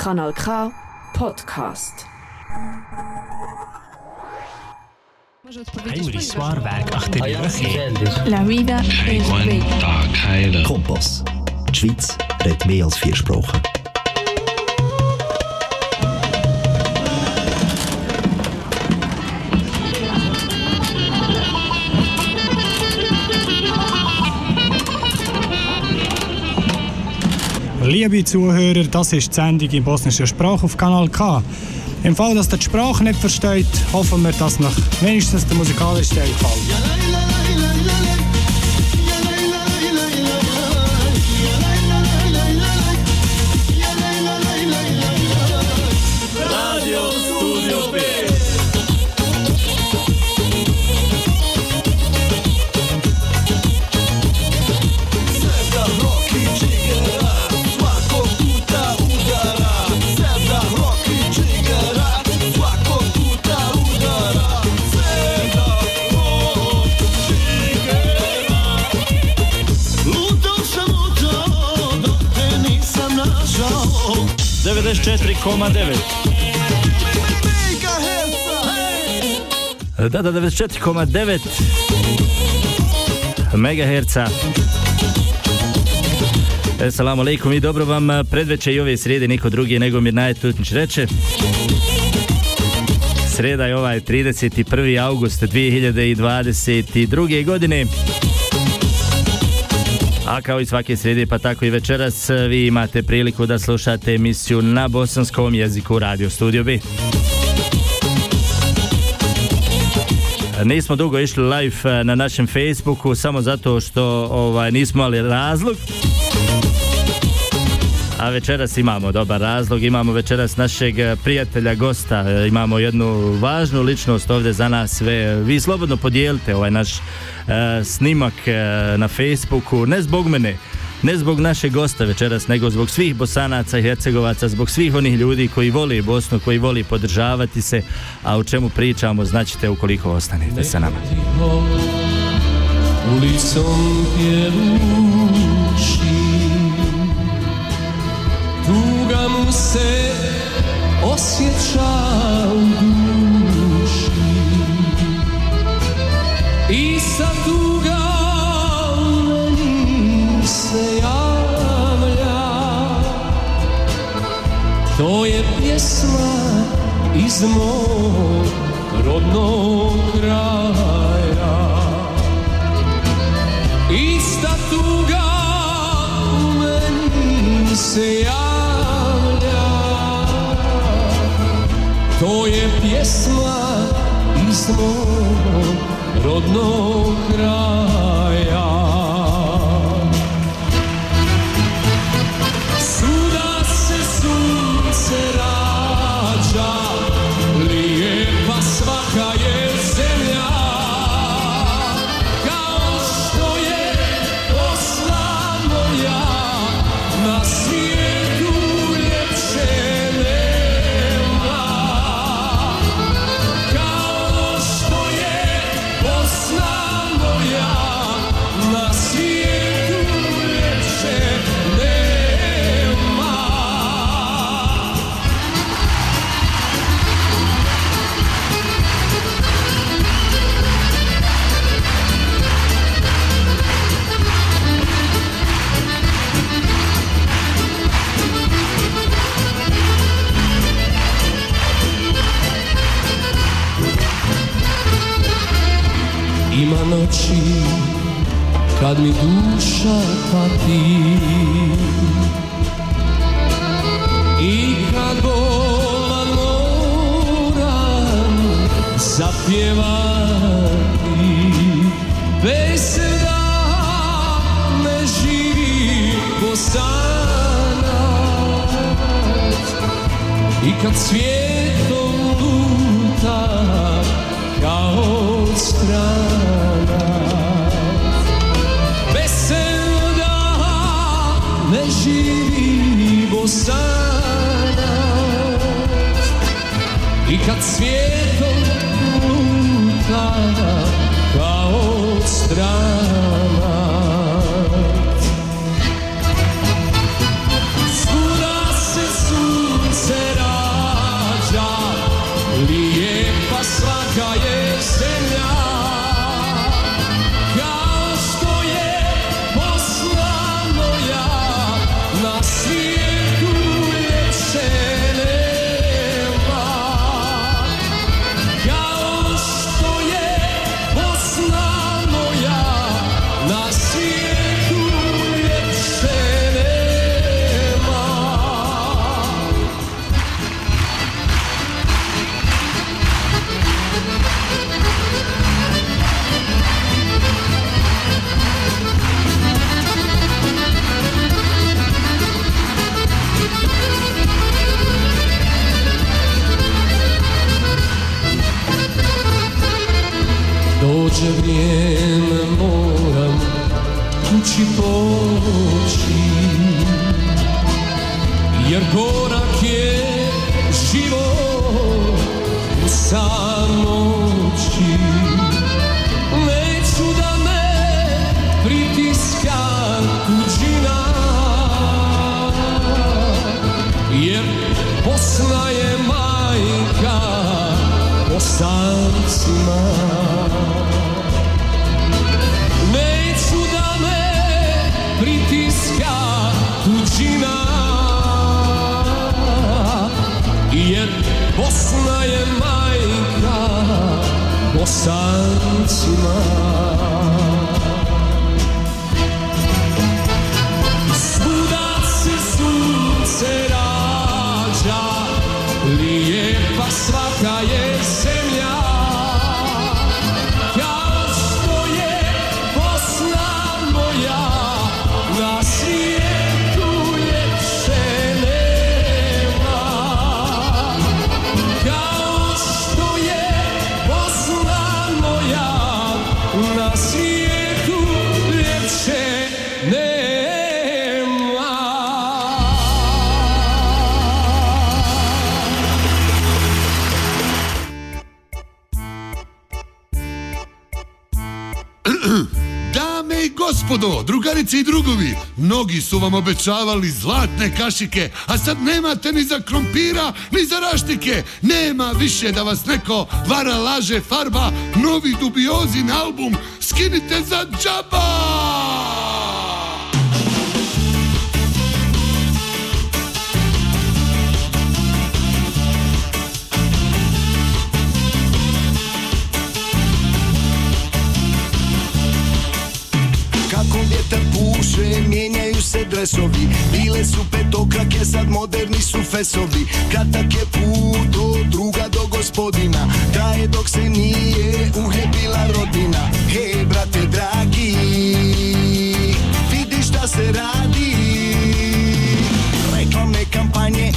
Kanal K Podcast. Heinrich Soarweg Achterlöche. La vida es bella. Keile. Kompass. Die Schweiz redet mehr als vier Sprachen. Liebe Zuhörer, das ist die Sendung in bosnischer Sprache auf Kanal K. Im Fall, dass ihr die Sprache nicht versteht, hoffen wir, dass noch wenigstens der musikalische Teil gefällt. Da, da, 94,9 megaherca. Assalamu alaikum i dobro vam predveče i ove srijede niko drugi nego Mirnaje Tutnić reče. Sreda je ovaj 31. august 2022. godine. A kao i svake srijede pa tako i večeras vi imate priliku da slušate emisiju na bosanskom jeziku Radio Studio B. Nismo dugo išli live eh, na našem Facebooku samo zato što ovaj, nismo imali razlog. A večeras imamo dobar razlog, imamo večeras našeg eh, prijatelja, gosta, eh, imamo jednu važnu ličnost ovdje za nas sve. Vi slobodno podijelite ovaj naš eh, snimak eh, na Facebooku, ne zbog mene, ne zbog našeg gosta večeras, nego zbog svih bosanaca i hercegovaca, zbog svih onih ljudi koji voli Bosnu, koji voli podržavati se, a o čemu pričamo znaćete ukoliko ostanete sa nama. ulicom pjevuši Mu se osjeća u duši. I sa tuga se javlja. To je pjesma iz mog rodnog kraja. Ista tuga u meni se javlja To je pjesma iz mog rodnog kraja drugarice i drugovi, mnogi su vam obećavali zlatne kašike, a sad nemate ni za krompira, ni za raštike. Nema više da vas neko vara, laže, farba, novi dubiozin album, skinite za džaba! Puše, mijenjaju se dresovi. Bile su petokrake, sad moderni su fesovi. Kratak je put od druga do gospodina. Traje dok se nije uhljebila rodina. Hej, brate dragi, vidi šta se radi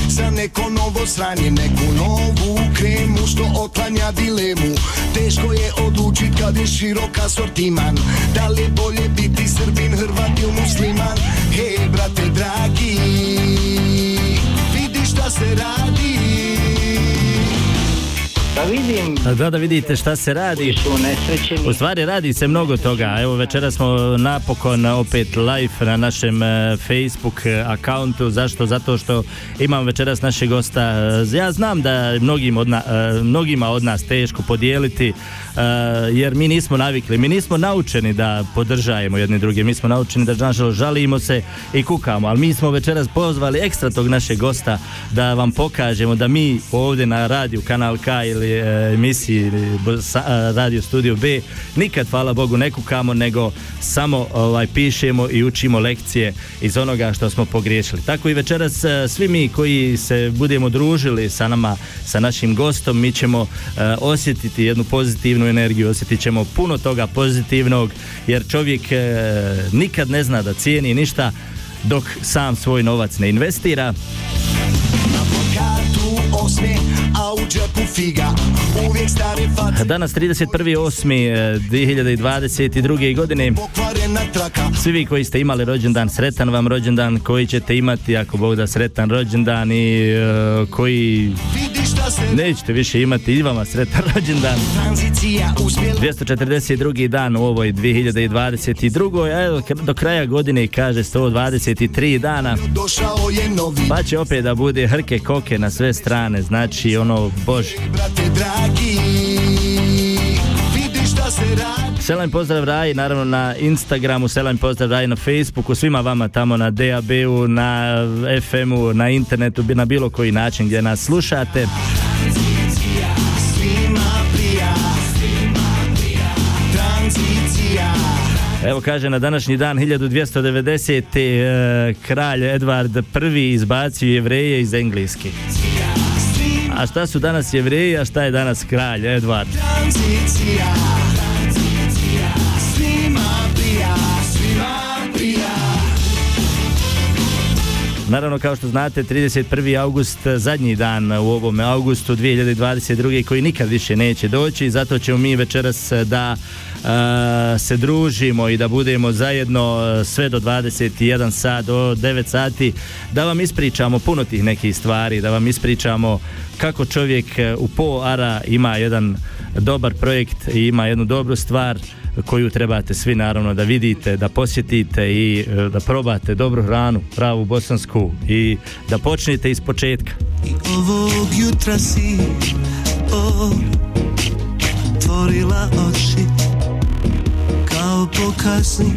za neko novo sranje Neku novu kremu što otlanja dilemu. Teško je odlučit kad je širok asortiman. Da li je bolje biti srbin, hrvat ili musliman? Hej brate dragi, vidi šta se radi Da vidim Da, da vidite šta se radi. su. U stvari radi se mnogo toga. Evo večeras smo napokon opet live na našem e, Facebook e, akauntu. Zašto? Zato što imam večeras našeg gosta. E, Ja znam da mnogim od na- mnogima od nas teško podijeliti jer mi nismo navikli. Mi nismo naučeni da podržajemo jedni druge. Mi smo naučeni da nažalost žalimo se i kukamo. Ali mi smo večeras pozvali ekstra tog našeg gosta da vam pokažemo da mi ovdje na radiju Kanal K ili e, emisiji a, Radio Studio B nikad hvala Bogu ne kukamo nego samo ovaj pišemo i učimo lekcije iz onoga što smo pogriješili. Tako i večeras e, svi mi koji se budemo družili sa nama, sa našim gostom, mi ćemo e, osjetiti jednu pozitivnu energiju, osjetit ćemo puno toga pozitivnog jer čovjek e, nikad ne zna da cijeni ništa dok sam svoj novac ne investira. Kartu osmije, a u džepu figa. Uvijek stare face, Danas 31.8.2022. godine. Pokvarena traka. Svi vi koji ste imali rođendan, sretan vam rođendan, koji ćete imati ako Bog da sretan rođendan i e, koji nećete više imati i vama sretan rođendan. tranzicija uspjela 242. dan u ovoj 2022. A evo do kraja godine kaže 123 dana. Pa će opet da bude hrke koke na sve strane, znači ono, bože. Selam pozdrav Raji, naravno na Instagramu, selam pozdrav Raji na Facebooku, svima vama tamo na DAB-u, na FM-u, na internetu, na bilo koji način gdje nas slušate. Evo kaže na današnji dan 1290. e, kralj Edvard I izbacio jevreje iz Engleske. A šta su danas jevreji, a šta je danas kralj Edvard? Naravno, kao što znate, 31. august, zadnji dan u ovom augustu 2022. koji nikad više neće doći, zato ćemo mi večeras da e, se družimo i da budemo zajedno sve do 21 sat, do 9 sati, da vam ispričamo puno tih nekih stvari, da vam ispričamo kako čovjek u po ara ima jedan dobar projekt i ima jednu dobru stvar koju trebate svi naravno da vidite, da posjetite i e, da probate dobru hranu, pravu bosansku i da počnete iz početka. Ovog jutra si otvorila oči kao pokazni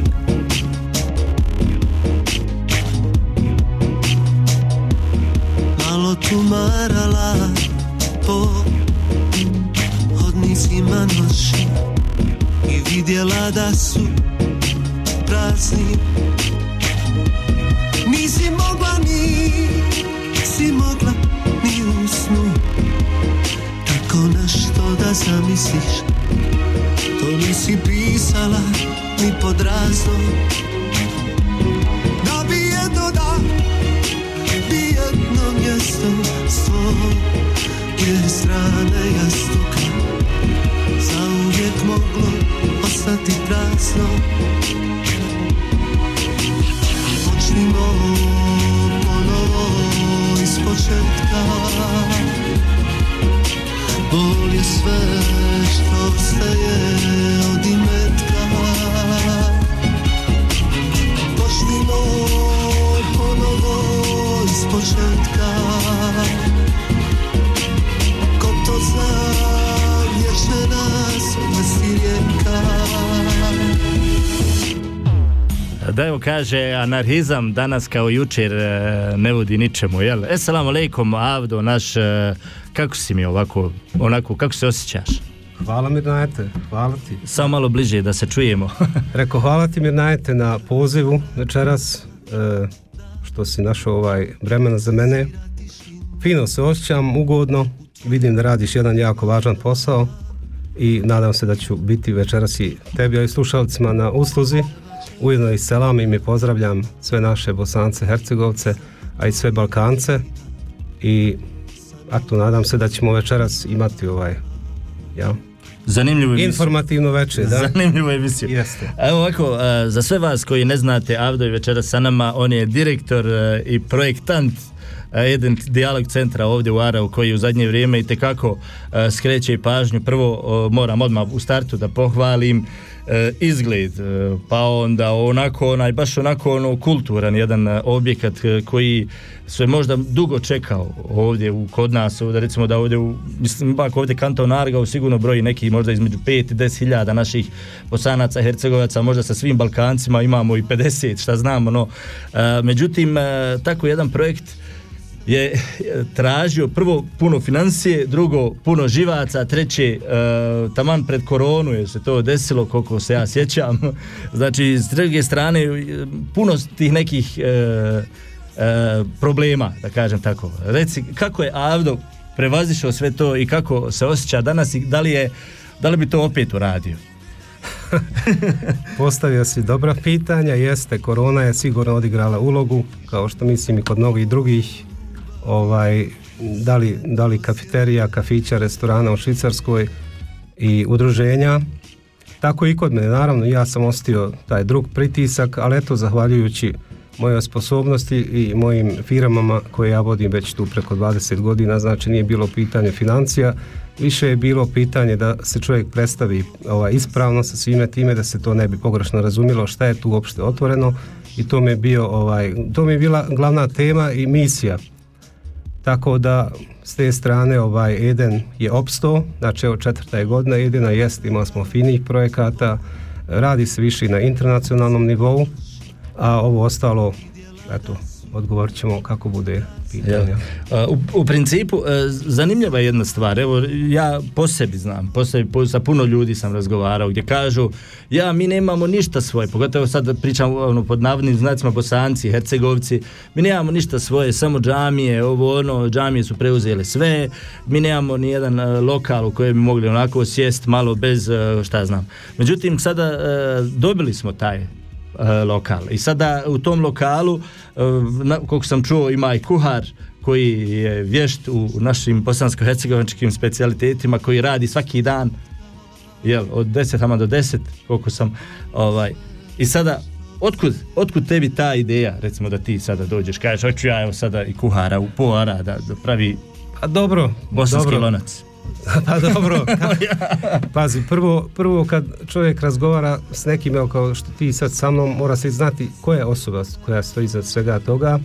Malo tumarala po hodnicima noći i vidjela da su prazni. Nisi mogla, nisi mogla ni u snu. Tako nešto da zamisliš Da evo kaže, anarhizam danas kao jučer e, ne vodi ničemu, jel? Esalamu alaikum, Avdo, naš, e, kako si mi ovako, onako, kako se osjećaš? Hvala Mirnajete, hvala ti. Samo malo bliže da se čujemo. Rekao hvala ti Mirnajete na pozivu večeras, e, što si našao ovaj vremena za mene. Fino se osjećam, ugodno, vidim da radiš jedan jako važan posao i nadam se da ću biti večeras i tebi, a i slušalcima na usluzi. Ujedno i selam i mi pozdravljam sve naše Bosance, Hercegovce, a i sve Balkance i a tu nadam se da ćemo večeras imati ovaj ja, Zanimljivo emisiju. informativno večer, da? Zanimljivu emisiju. Jeste. Evo ovako, e, za sve vas koji ne znate, Avdo je večeras sa nama, on je direktor e, i projektant jedan dijalog centra ovdje u Arau koji u zadnje vrijeme i tekako skreće pažnju. Prvo o, moram odmah u startu da pohvalim e, izgled, e, pa onda onako onaj baš onako ono kulturan jedan e, objekat e, koji se možda dugo čekao ovdje u, kod nas, ovdje recimo da ovdje u, mislim ipak ovdje kanton Argau sigurno broji neki možda između 5 i 10 hiljada naših bosanaca, hercegovaca, možda sa svim Balkancima imamo i 50, šta znamo, no e, međutim e, tako jedan projekt je tražio prvo puno financije, drugo puno živaca, treće e, taman pred koronu je se to desilo koliko se ja sjećam. Znači s druge strane e, puno tih nekih e, e, problema, da kažem tako. Reci kako je Avdo prevazišao sve to i kako se osjeća danas i da li je da li bi to opet uradio? Postavio si dobra pitanja, jeste, korona je sigurno odigrala ulogu, kao što mislim i kod mnogih drugih ovaj, da li, da li kafeterija, kafića, restorana u Švicarskoj i udruženja. Tako i kod mene, naravno, ja sam ostio taj drug pritisak, ali eto, zahvaljujući mojoj sposobnosti i mojim firmama koje ja vodim već tu preko 20 godina, znači nije bilo pitanje financija, više je bilo pitanje da se čovjek predstavi ovaj, ispravno sa svime time, da se to ne bi pogrešno razumjelo šta je tu uopšte otvoreno i to mi je bio ovaj, to mi je bila glavna tema i misija tako da s te strane ovaj Eden je opstao, znači evo četvrta je godina Edena jest, imali smo finih projekata, radi se više na internacionalnom nivou, a ovo ostalo, eto, odgovorit ćemo kako bude pitanja. Ja. U, u principu, e, zanimljiva je jedna stvar, evo ja po sebi znam, po sebi, po, sa puno ljudi sam razgovarao gdje kažu, ja mi nemamo ništa svoje, pogotovo sad pričam ono, pod navodnim znacima bosanci, hercegovci, mi nemamo ništa svoje, samo džamije, ovo ono, džamije su preuzele sve, mi nemamo ni jedan uh, lokal u kojem bi mogli onako sjest malo bez, uh, šta znam. Međutim, sada dobili smo taj e, lokal. I sada u tom lokalu, e, na, koliko sam čuo, ima i kuhar koji je vješt u našim bosansko-hercegovačkim specijalitetima, koji radi svaki dan, jel, od 10 ama do 10, koliko sam, ovaj, i sada, otkud, otkud tebi ta ideja, recimo da ti sada dođeš, kažeš, hoću ja evo sada i kuhara u poara da, da pravi A dobro, bosanski dobro. lonac. Pa dobro, pazi, prvo, prvo kad čovjek razgovara s nekim, evo kao što ti sad sa mnom, mora se znati koja je osoba koja stoji iza svega toga.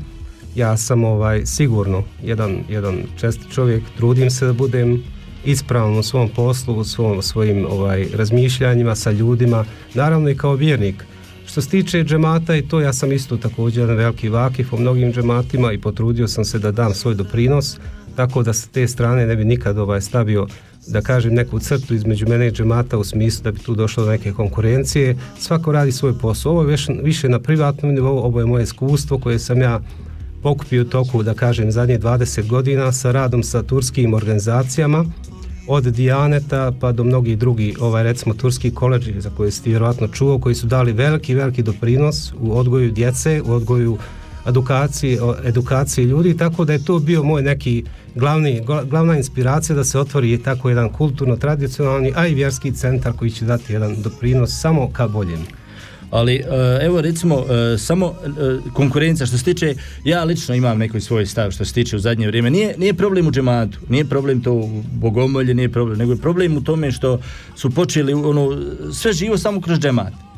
Ja sam ovaj sigurno jedan, jedan čest čovjek, trudim se da budem ispravan u svom poslu, u svom, svojim ovaj, razmišljanjima sa ljudima, naravno i kao vjernik. Što se tiče džemata i to, ja sam isto također jedan veliki vakif u mnogim džematima i potrudio sam se da dam svoj doprinos, tako da sa te strane ne bi nikad ovaj stavio da kažem neku crtu između mene i džemata u smislu da bi tu došlo do neke konkurencije. Svako radi svoj posao. Ovo je više, na privatnom nivou, ovo je moje iskustvo koje sam ja pokupio toku, da kažem, zadnje 20 godina sa radom sa turskim organizacijama, od Dijaneta pa do mnogih drugih, ovaj recimo turski koleđi za koje si ti vjerojatno čuo, koji su dali veliki, veliki doprinos u odgoju djece, u odgoju edukaciji, edukaciji ljudi, tako da je to bio moj neki glavni, gla- glavna inspiracija da se otvori tako jedan kulturno tradicionalni, a i vjerski centar koji će dati jedan doprinos samo ka boljem. Ali e, evo recimo e, samo e, konkurencija što se tiče ja lično imam neki svoj stav što se tiče u zadnje vrijeme nije, nije problem u džematu nije problem to u bogomolje nije problem nego je problem u tome što su počeli ono sve živo samo kroz džemat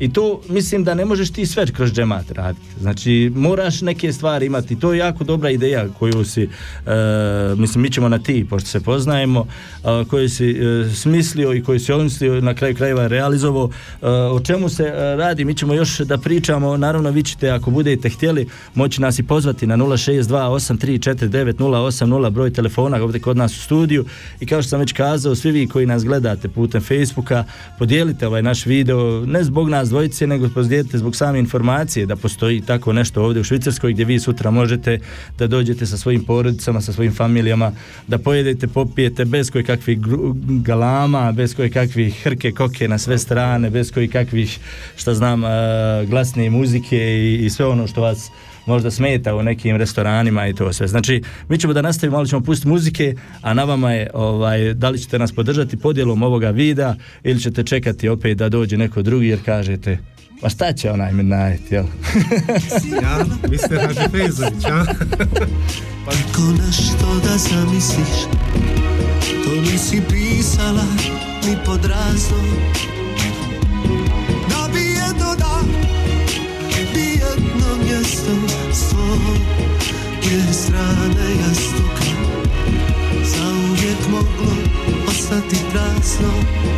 I to mislim da ne možeš ti sve kroz džemat raditi. Znači moraš neke stvari imati. To je jako dobra ideja koju si, e, mislim mi ćemo na ti, pošto se poznajemo, a, koju si e, smislio i koju si omislio na kraju krajeva realizovao. E, o čemu se radi? Mi ćemo još da pričamo. Naravno vi ćete ako budete htjeli moći nas i pozvati na 062-8349-080 broj telefona ovdje kod nas u studiju i kao što sam već kazao, svi vi koji nas gledate putem Facebooka, podijelite ovaj naš video, ne zbog nas dvojice, nego podijelite zbog same informacije da postoji tako nešto ovdje u Švicarskoj gdje vi sutra možete da dođete sa svojim porodicama, sa svojim familijama, da pojedete, popijete bez koji kakvih galama, bez koji kakvih hrke, koke na sve strane, bez koji kakvih, šta znam, glasne muzike i, i sve ono što vas možda smeta u nekim restoranima i to sve. Znači, mi ćemo da nastavimo, ali ćemo pustiti muzike, a na vama je, ovaj, da li ćete nas podržati podjelom ovoga videa ili ćete čekati opet da dođe neko drugi jer kažete, pa šta će onaj Midnight, jel? Ja, Mr. Haži Fezović, a? Ako nešto da zamisliš To nisi pisala ni pod razlog ti traslò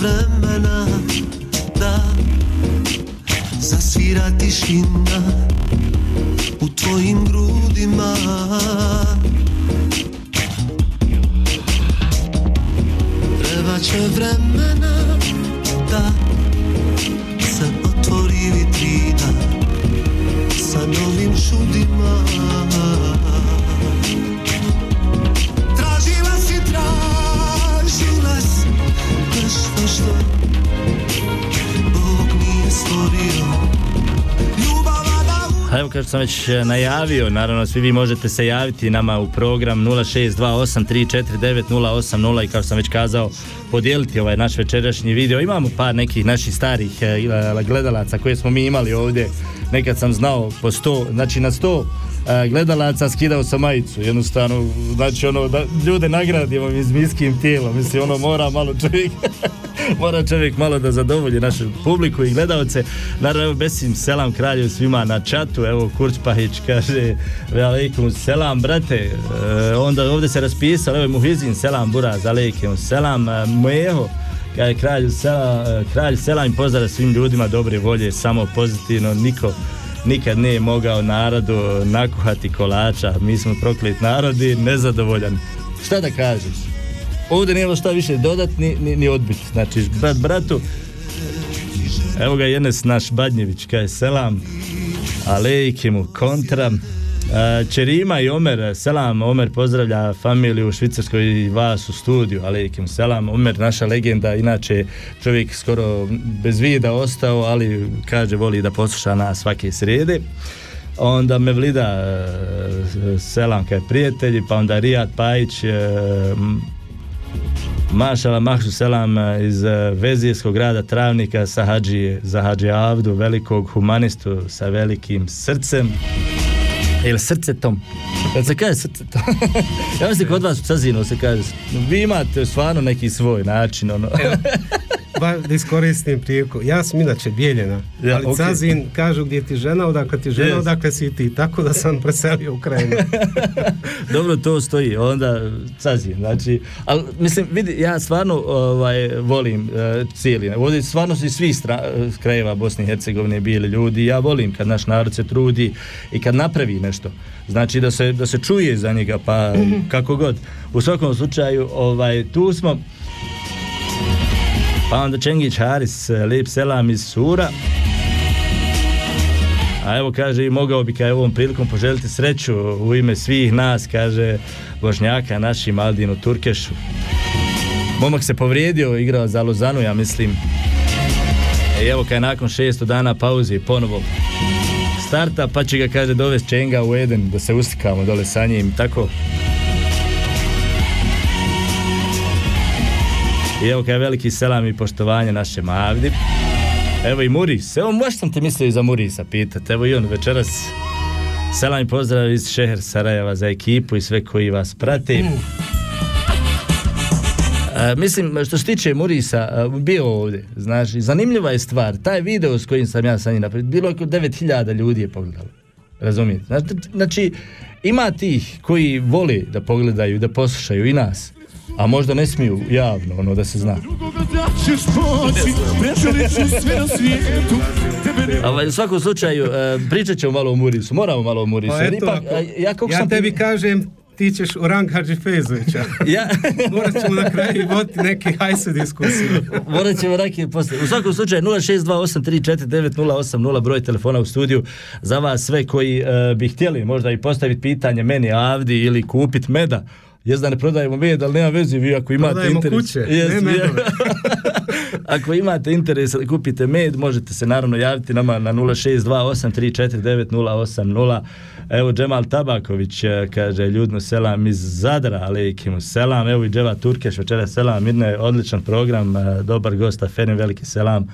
vremena da zasvira tišina sam već e, najavio, naravno svi vi možete se javiti nama u program 0628349080 i kao sam već kazao podijeliti ovaj naš večerašnji video. Imamo par nekih naših starih e, e, gledalaca koje smo mi imali ovdje. Nekad sam znao po 100, znači na 100 e, gledalaca skidao sam majicu. Jednostavno, znači ono, da ljude nagradimo izmiskim tijelom. Mislim, ono mora malo čovjek Mora čovjek malo da zadovolji našu publiku i gledalce. Naravno, besim selam kralju svima na čatu. Evo, Kurc Pahić kaže, alaikum selam, brate. E, onda ovdje se raspisalo, evo Muhizin, selam, buraz, alaikum selam, e, Mueho. Kaže, kralj, sela, e, kralj selam i pozdrav svim ljudima dobre volje, samo pozitivno, niko nikad nije mogao narodu nakuhati kolača. Mi smo proklet narod i nezadovoljan. Šta da kažeš? Ovdje nije šta više dodat ni, ni, ni odbit. Znači, brat bratu, evo ga Jenes naš Badnjević, kaže selam, alejke mu kontra. E, Čerima i Omer, selam, Omer pozdravlja familiju u Švicarskoj i vas u studiju, alejkim selam, Omer naša legenda, inače čovjek skoro bez vida ostao, ali kaže voli da posluša nas svake srede. Onda Mevlida, e, selam kaj prijatelji, pa onda Rijat Pajić, e, Mašala Mahšu Selam e, iz Vezijskog grada Travnika sa Hadži, za Hadži Avdu, velikog humanistu sa velikim srcem. Ili srcetom. Kad se kaže srcetom. ja mislim kod vas u Cazinu se kaže. Vi imate stvarno neki svoj način. Ono. Ba, da iskoristim priliku. Ja sam inače bijeljena, Ja, ali okej. Cazin kažu gdje ti žena, odakle ti žena, Yes. odakle si ti. Tako da sam preselio u krajinu. Dobro, to stoji, onda Cazin, znači, ali mislim, vidi, ja stvarno ovaj, volim uh, cijeli, ovdje stvarno su iz svih stra, krajeva Bosne i Hercegovine bili ljudi, ja volim kad naš narod se trudi i kad napravi nešto, znači da se, da se čuje za njega, pa kako god. U svakom slučaju, ovaj, tu smo, pa onda Čengić Haris, eh, lijep selam iz Sura, a evo kaže i mogao bi kaj ovom prilikom poželiti sreću u ime svih nas, kaže Bošnjaka našim Aldinu Turkešu. Momak se povrijedio, igrao za Lozanu, ja mislim. I evo kaj nakon 600 dana pauze ponovo starta, pa će ga kaže dovesti Čenga u Eden da se ustikamo dole sa njim, tako. I evo kaj veliki selam i poštovanje našem Avdi. Evo i Muris, evo baš sam te mislio i za Murisa pitat, evo i on večeras. Selam i pozdrav iz Šeher Sarajeva za ekipu i sve koji vas prate. E, mislim, što se tiče Murisa, bio ovdje, znaš, zanimljiva je stvar, taj video s kojim sam ja sa njim napravio, bilo je oko 9000 ljudi je pogledalo, razumijete? Znači, znači, ima tih koji vole da pogledaju, da poslušaju i nas, a možda ne smiju javno, ono, da se zna. Ovaj, u svakom slučaju, e, pričat ćemo malo o Murisu, moramo malo o Murisu. Pa eto, ipak, ako- a, ja, kako ja sam tebi kažem, ti ćeš u rang Hadži Fezovića. Ja, Morat ćemo na kraju voditi neki hajse diskusiju. Morat ćemo neke poslije. U svakom slučaju 0628349080 broj telefona u studiju za vas sve koji e, bi htjeli možda i postaviti pitanje meni Avdi ili kupit meda. Jest da ne prodajemo med, ali nema veze, vi ako imate Prodajemo interes. kuće, Jest, ne medove. ako imate interes da kupite med, možete se naravno javiti nama na 0628349080. Evo Džemal Tabaković e, kaže ljudno selam iz Zadra, alejkimu selam. Evo i Dževa Turkeš večera selam. Mirne, odličan program, e, dobar gost, Aferin, veliki selam.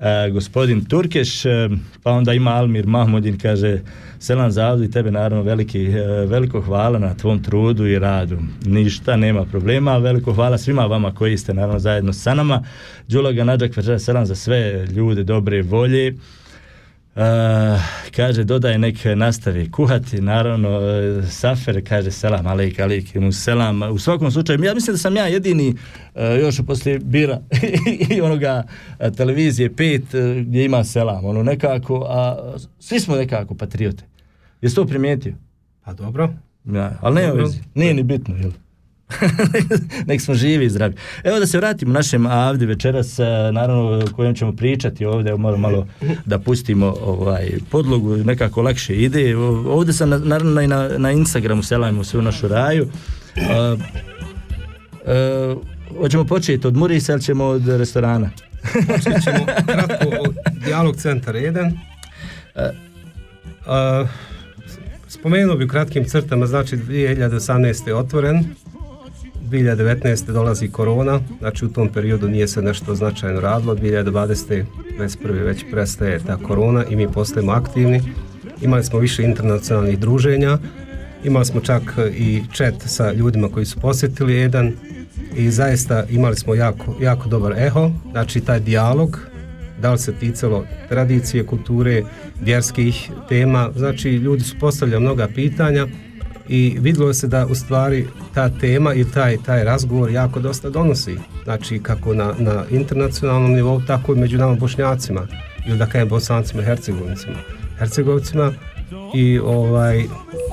E, gospodin Turkeš, e, pa onda ima Almir Mahmudin, kaže selam i tebe naravno veliki, e, veliko hvala na tvom trudu i radu. Ništa, nema problema, veliko hvala svima vama koji ste naravno zajedno sa nama. Đula Ganadžak večera selam za sve ljude dobre volje. Uh, kaže dodaje nek nastavi kuhati naravno e, Safer kaže selam alejk alejk mu selam u svakom slučaju ja mislim da sam ja jedini e, još poslije bira i onoga e, televizije 5 e, gdje ima selam ono nekako a svi smo nekako patriote jesi to primijetio Pa dobro. ja, ali nema Dobro. nije ni bitno jel nek smo živi i zdravi. Evo da se vratimo našem Avdi večeras, e, naravno o kojem ćemo pričati ovdje, evo moramo malo da pustimo ovaj podlogu, nekako lakše ide. Ovdje sam na- naravno i na, na Instagramu selajmo sve u našu raju. A, e, hoćemo početi od Murisa ili ćemo od restorana? Počet ćemo kratko Dialog centar 1. A, spomenuo bi u kratkim crtama, znači 2018. je otvoren, 2019. dolazi korona, znači u tom periodu nije se nešto značajno radilo, 2020. 21. već prestaje ta korona i mi postajemo aktivni. Imali smo više internacionalnih druženja, imali smo čak i chat sa ljudima koji su posjetili jedan i zaista imali smo jako, jako dobar eho, znači taj dijalog, da li se ticalo tradicije, kulture, vjerskih tema, znači ljudi su postavljali mnoga pitanja i vidjelo se da u stvari ta tema i taj, taj razgovor jako dosta donosi, znači kako na, na internacionalnom nivou, tako i među nama bošnjacima ili da kažem bosancima i hercegovicima. Hercegovicima i ovaj,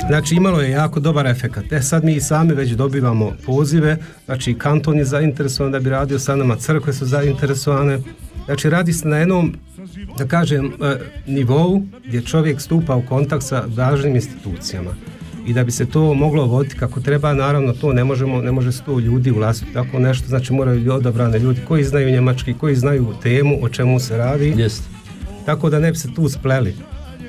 znači imalo je jako dobar efekat. E sad mi sami već dobivamo pozive, znači kanton je zainteresovan da bi radio sa nama, crkve su zainteresovane, znači radi se na jednom da kažem e, nivou gdje čovjek stupa u kontakt sa važnim institucijama i da bi se to moglo voditi kako treba, naravno to ne možemo, ne može sto ljudi ulaziti tako nešto, znači moraju odabrane ljudi koji znaju njemački, koji znaju temu, o čemu se radi. Jest. Tako da ne bi se tu spleli.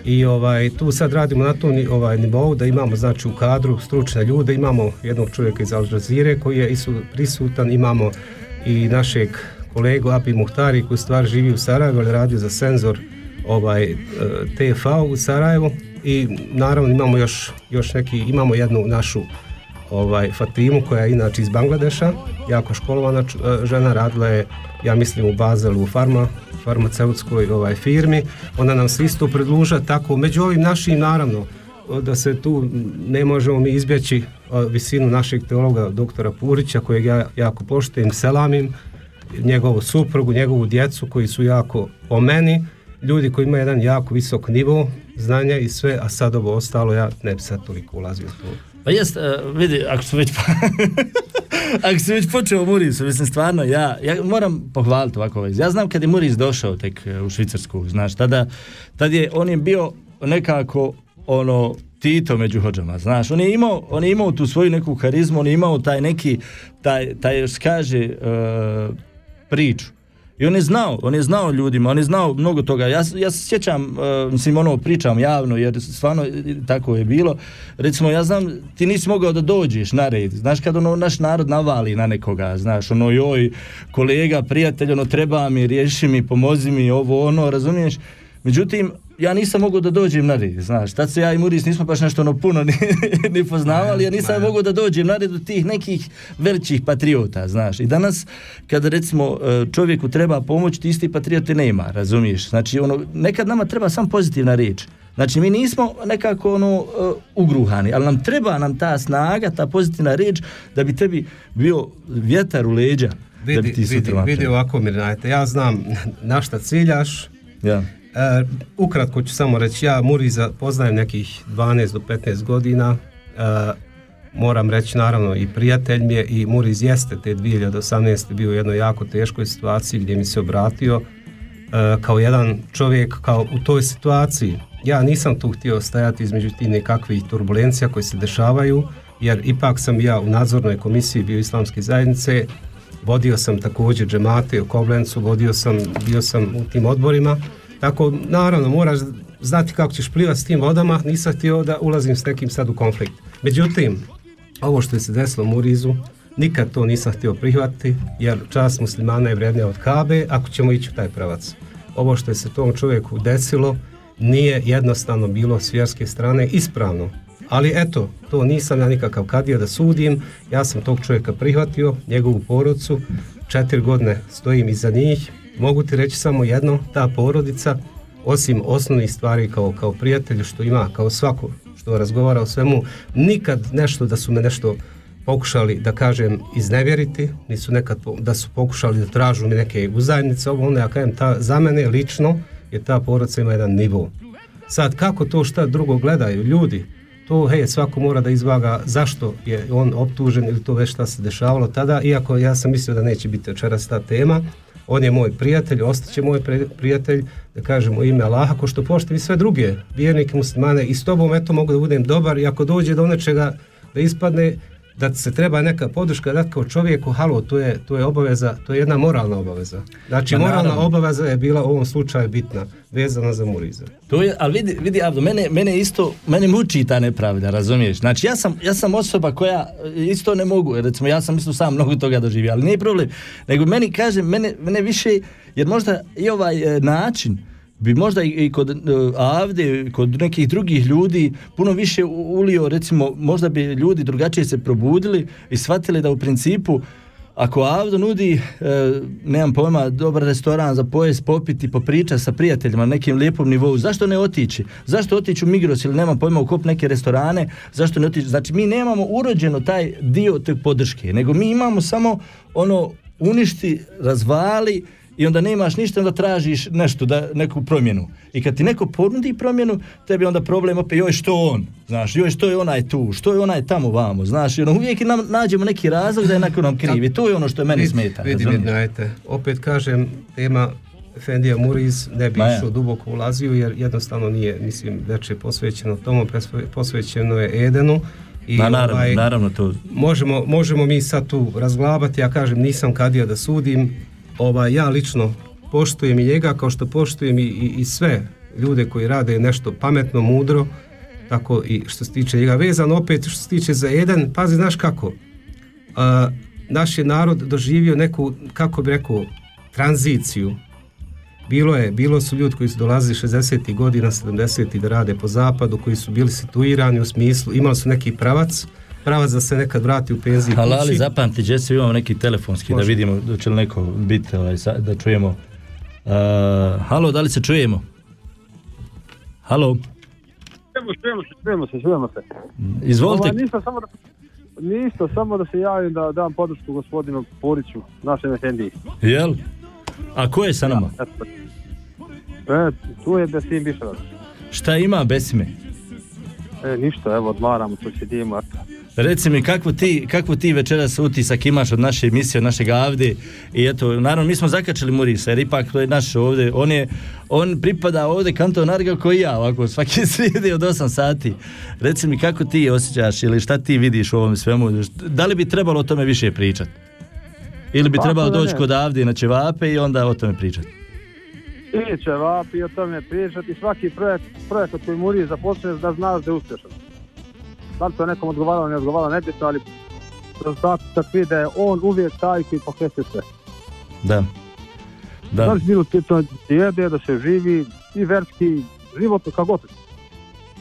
I ovaj, tu sad radimo na tom ovaj, nivou da imamo znači u kadru stručne ljude, imamo jednog čovjeka iz Al Jazeera koji je isu prisutan, imamo i našeg kolegu Api Muhtari koji stvar živi u Sarajevu, ali radio za senzor ovaj, e, TF u Sarajevu i naravno imamo još, još neki, imamo jednu našu ovaj, Fatimu koja je inače iz Bangladeša, jako školovana e, žena, radila je ja mislim u Bazelu u farma, farmaceutskoj ovaj, firmi, onda nam se isto predluža tako, među ovim našim naravno, da se tu ne možemo mi izbjeći visinu našeg teologa doktora Purića kojeg ja jako poštujem, selamim, njegovu suprugu, njegovu djecu koji su jako po meni, ljudi koji imaju jedan jako visok nivo znanja i sve, a sad ovo ostalo ja ne bi sad toliko ulazio u to. Pa jest, uh, vidi, ako su već ako se već počeo Muris, mislim stvarno, ja, ja moram pohvaliti ovako već. Ja znam kad je Muris došao tek uh, u Švicarsku, znaš, tada, tad je, on je bio nekako ono Tito među hođama, znaš, on je imao, on je imao tu svoju neku karizmu, on je imao taj neki, taj, taj još kaže, uh, priču. I on je znao, on je znao ljudima, on je znao mnogo toga. Ja, ja se sjećam, uh, mislim, ono, pričam javno, jer stvarno tako je bilo. Recimo, ja znam, ti nisi mogao da dođeš na red. Znaš, kad ono, naš narod navali na nekoga, znaš, ono, joj, kolega, prijatelj, ono, treba mi, riješi mi, pomozi mi, ovo, ono, razumiješ? Međutim, ja nisam mogao da dođem na red, znaš, tad se ja i Muris nismo baš nešto ono puno ni, ni poznavali, ja nisam mogao da dođem na red od tih nekih velikih patriota, znaš, i danas kada recimo e, čovjeku treba pomoć, ti isti patriote nema, razumiješ, znači ono, nekad nama treba sam pozitivna riječ, Znači mi nismo nekako ono uh, ugruhani, ali nam treba nam ta snaga, ta pozitivna riječ da bi tebi bio vjetar u leđa. da bi Vidi, ti vidi, vidi ovako Mirnajte, ja znam na šta ciljaš, Ja. E, ukratko ću samo reći, ja Muriza poznajem nekih 12 do 15 godina, e, moram reći naravno i prijatelj mi je i Muriz jeste te 2018. bio u jednoj jako teškoj situaciji gdje mi se obratio e, kao jedan čovjek kao u toj situaciji. Ja nisam tu htio stajati između tih nekakvih turbulencija koje se dešavaju, jer ipak sam ja u nadzornoj komisiji bio islamske zajednice, vodio sam također džemate u Koblencu, vodio sam, bio sam u tim odborima, tako naravno moraš znati kako ćeš plivati s tim vodama, nisam htio da ulazim s nekim sad u konflikt. Međutim, ovo što je se desilo Murizu, nikad to nisam htio prihvatiti, jer čast muslimana je vrednija od Kabe, ako ćemo ići u taj pravac. Ovo što je se tom čovjeku desilo, nije jednostavno bilo s vjerske strane ispravno. Ali eto, to nisam ja nikakav kadija da sudim, ja sam tog čovjeka prihvatio, njegovu porodcu, četiri godine stojim iza njih, mogu ti reći samo jedno, ta porodica, osim osnovnih stvari kao, kao prijatelj što ima, kao svako što razgovara o svemu, nikad nešto da su me nešto pokušali da kažem iznevjeriti, nisu nekad da su pokušali da tražu mi neke uzajemnice, ovo ono ja kažem, ta, za mene lično je ta porodica ima jedan nivo. Sad, kako to šta drugo gledaju ljudi, to hej, svako mora da izvaga zašto je on optužen ili to već šta se dešavalo tada, iako ja sam mislio da neće biti večeras ta tema, on je moj prijatelj, ostaće moj pri- prijatelj, da kažemo ime Allaha, ko što poštujem i sve druge vjernike muslimane. I s tobom eto mogu da budem dobar i ako dođe do nečega da ispadne da se treba neka podrška dati kao čovjeku, halo, to je, to je obaveza, to je jedna moralna obaveza. Znači, Ma moralna naravno. obaveza je bila u ovom slučaju bitna, vezana za Muriza. To je, ali vidi, vidi Avdo, mene, mene isto, mene muči ta nepravda, razumiješ? Znači, ja sam, ja sam osoba koja e, isto ne mogu, recimo, ja sam isto sam mnogo toga doživio, ali nije problem. Nego meni, kažem, mene, mene više, jer možda i ovaj e, način, bi možda i, kod e, Avde, kod nekih drugih ljudi puno više ulio, recimo, možda bi ljudi drugačije se probudili i shvatili da u principu ako Avdo nudi, e, nemam pojma, dobar restoran za pojest, popiti, popričati sa prijateljima na nekim lijepom nivou, zašto ne otići? Zašto otići u Migros ili nemam pojma u kop neke restorane, zašto ne otići? Znači mi nemamo urođeno taj dio te podrške, nego mi imamo samo ono uništi, razvali i onda nemaš ništa, onda tražiš nešto, da, neku promjenu. I kad ti neko ponudi promjenu, tebi onda problem opet, joj što on, znaš, joj što je onaj tu, što je onaj tamo vamo, znaš, i ono, uvijek nam, nađemo neki razlog da je neko nam krivi. To je ono što je meni smeta. Vidi, razumiješ? vidi, ajte. Opet kažem, tema Fendija Muriz ne bi išao duboko ulazio jer jednostavno nije, mislim, već je posvećeno tomu, posvećeno je Edenu. I Ma, naravno, ovaj, naravno to. možemo, možemo mi sad tu razglabati, ja kažem nisam kadija da sudim, ovaj, ja lično poštujem i njega kao što poštujem i, i, i sve ljude koji rade nešto pametno, mudro, tako i što se tiče njega vezano opet što se tiče za jedan, pazi znaš kako, a, naš je narod doživio neku, kako bi rekao, tranziciju. Bilo je, bilo su ljudi koji su dolazili 60. godina, 70. da rade po zapadu, koji su bili situirani u smislu, imali su neki pravac, pravac da se nekad vrati u penziji Halali, kući. zapamti, Jesse, imamo neki telefonski Može. da vidimo da će li neko biti, ovaj, da čujemo. Uh, halo, da li se čujemo? Halo, Čujemo, čujemo se, čujemo se, čujemo se. izvolite. Ovaj, ništa, samo da, ništa, samo da se javim da dam podršku gospodinu Poriću, našem Efendiji. Jel? A ko je sa nama? Eto. E, tu je Besim Bišarac. Šta ima Besime? E, ništa, evo, odmaramo, tu sedimo, eto. Reci mi kakvu ti, kakvu ti večeras utisak imaš od naše emisije, od našeg Avde i eto, naravno mi smo zakačili Murisa jer ipak to je naš ovdje, on je, on pripada ovdje kanton Arga koji ja, ovako svaki srijedi od 8 sati. Reci mi kako ti osjećaš ili šta ti vidiš u ovom svemu, da li bi trebalo o tome više pričati? Ili bi Kako trebalo doći kod Avde na ćevape i onda o tome pričati? I će vapi o tome pričati, svaki projekt, projekt koji Muri započne da znaš da je uspješan. Da li to nekom odgovaralo, ne odgovaralo, nebitno, ali rezultat takvi da je on uvijek taj koji pokreće sve. Da. Da. Da, li bilo to jede, da se živi i verski život, kako god.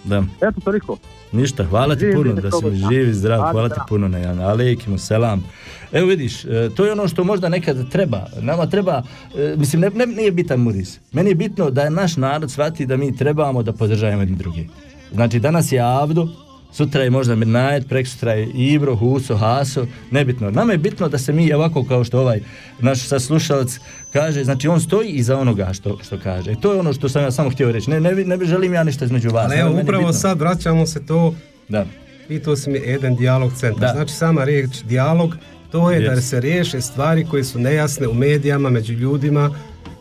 da. Eto toliko. Ništa, hvala ti Živi puno da si mi dobro. živ i zdrav, Hvala, ti puno na javno. Alekimu selam. Evo vidiš, e, to je ono što možda nekad treba. Nama treba, e, mislim, ne, ne, nije bitan Muris. Meni je bitno da je naš narod shvati da mi trebamo da podržajemo jedni drugi. Znači, danas je Avdo, sutra je možda Mirnajet, preksutra je Ibro, Huso, Haso, nebitno. Nama je bitno da se mi ovako kao što ovaj naš saslušalac kaže, znači on stoji iza onoga što, što kaže. I to je ono što sam ja samo htio reći. Ne, ne, bi- ne bi želim ja ništa između vas. Ali Evo, evo, upravo bitno. sad vraćamo se to, Da. pitao si mi jedan dijalog centar. Da. Znači sama riječ dijalog, to je da Jest. se riješe stvari koje su nejasne u medijama, među ljudima,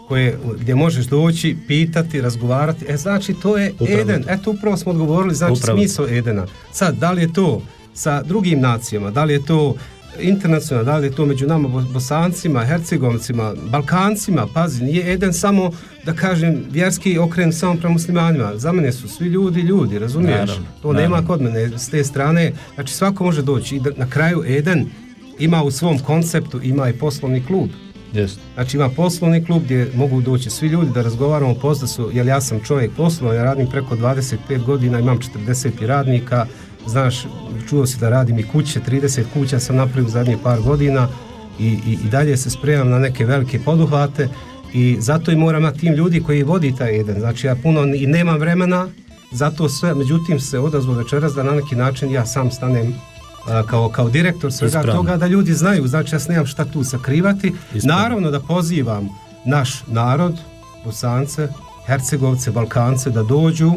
koje, gdje možeš doći, pitati, razgovarati. E znači to je Upravo Eden. to. Eto upravo smo odgovorili, znači Upravo. smisao Edena. Sad, da li je to sa drugim nacijama, da li je to internacionalno, da li je to među nama Bo- bosancima, hercegovcima, balkancima, pazi, nije Eden samo, da kažem, vjerski okren samo prema muslimanima. Za mene su svi ljudi ljudi, razumiješ? Naravno, to naravno. nema kod mene s te strane. Znači svako može doći i da, na kraju Eden ima u svom konceptu, ima i poslovni klub. Jest. Znači ima poslovni klub gdje mogu doći svi ljudi da razgovaramo pozda su, jer ja sam čovjek poslovno, ja radim preko 25 godina, imam 40 radnika, znaš, čuo si da radim i kuće, 30 kuća sam napravio u zadnjih par godina i, i, i dalje se spremam na neke velike poduhvate i zato i moram na tim ljudi koji vodi taj jedan, znači ja puno i nemam vremena, zato sve, međutim se odazvao večeras da na neki način ja sam stanem kao, kao direktor svega Ispravno. toga da ljudi znaju, znači ja nemam šta tu sakrivati. Ispravno. Naravno da pozivam naš narod, Bosance, Hercegovce, Balkance da dođu.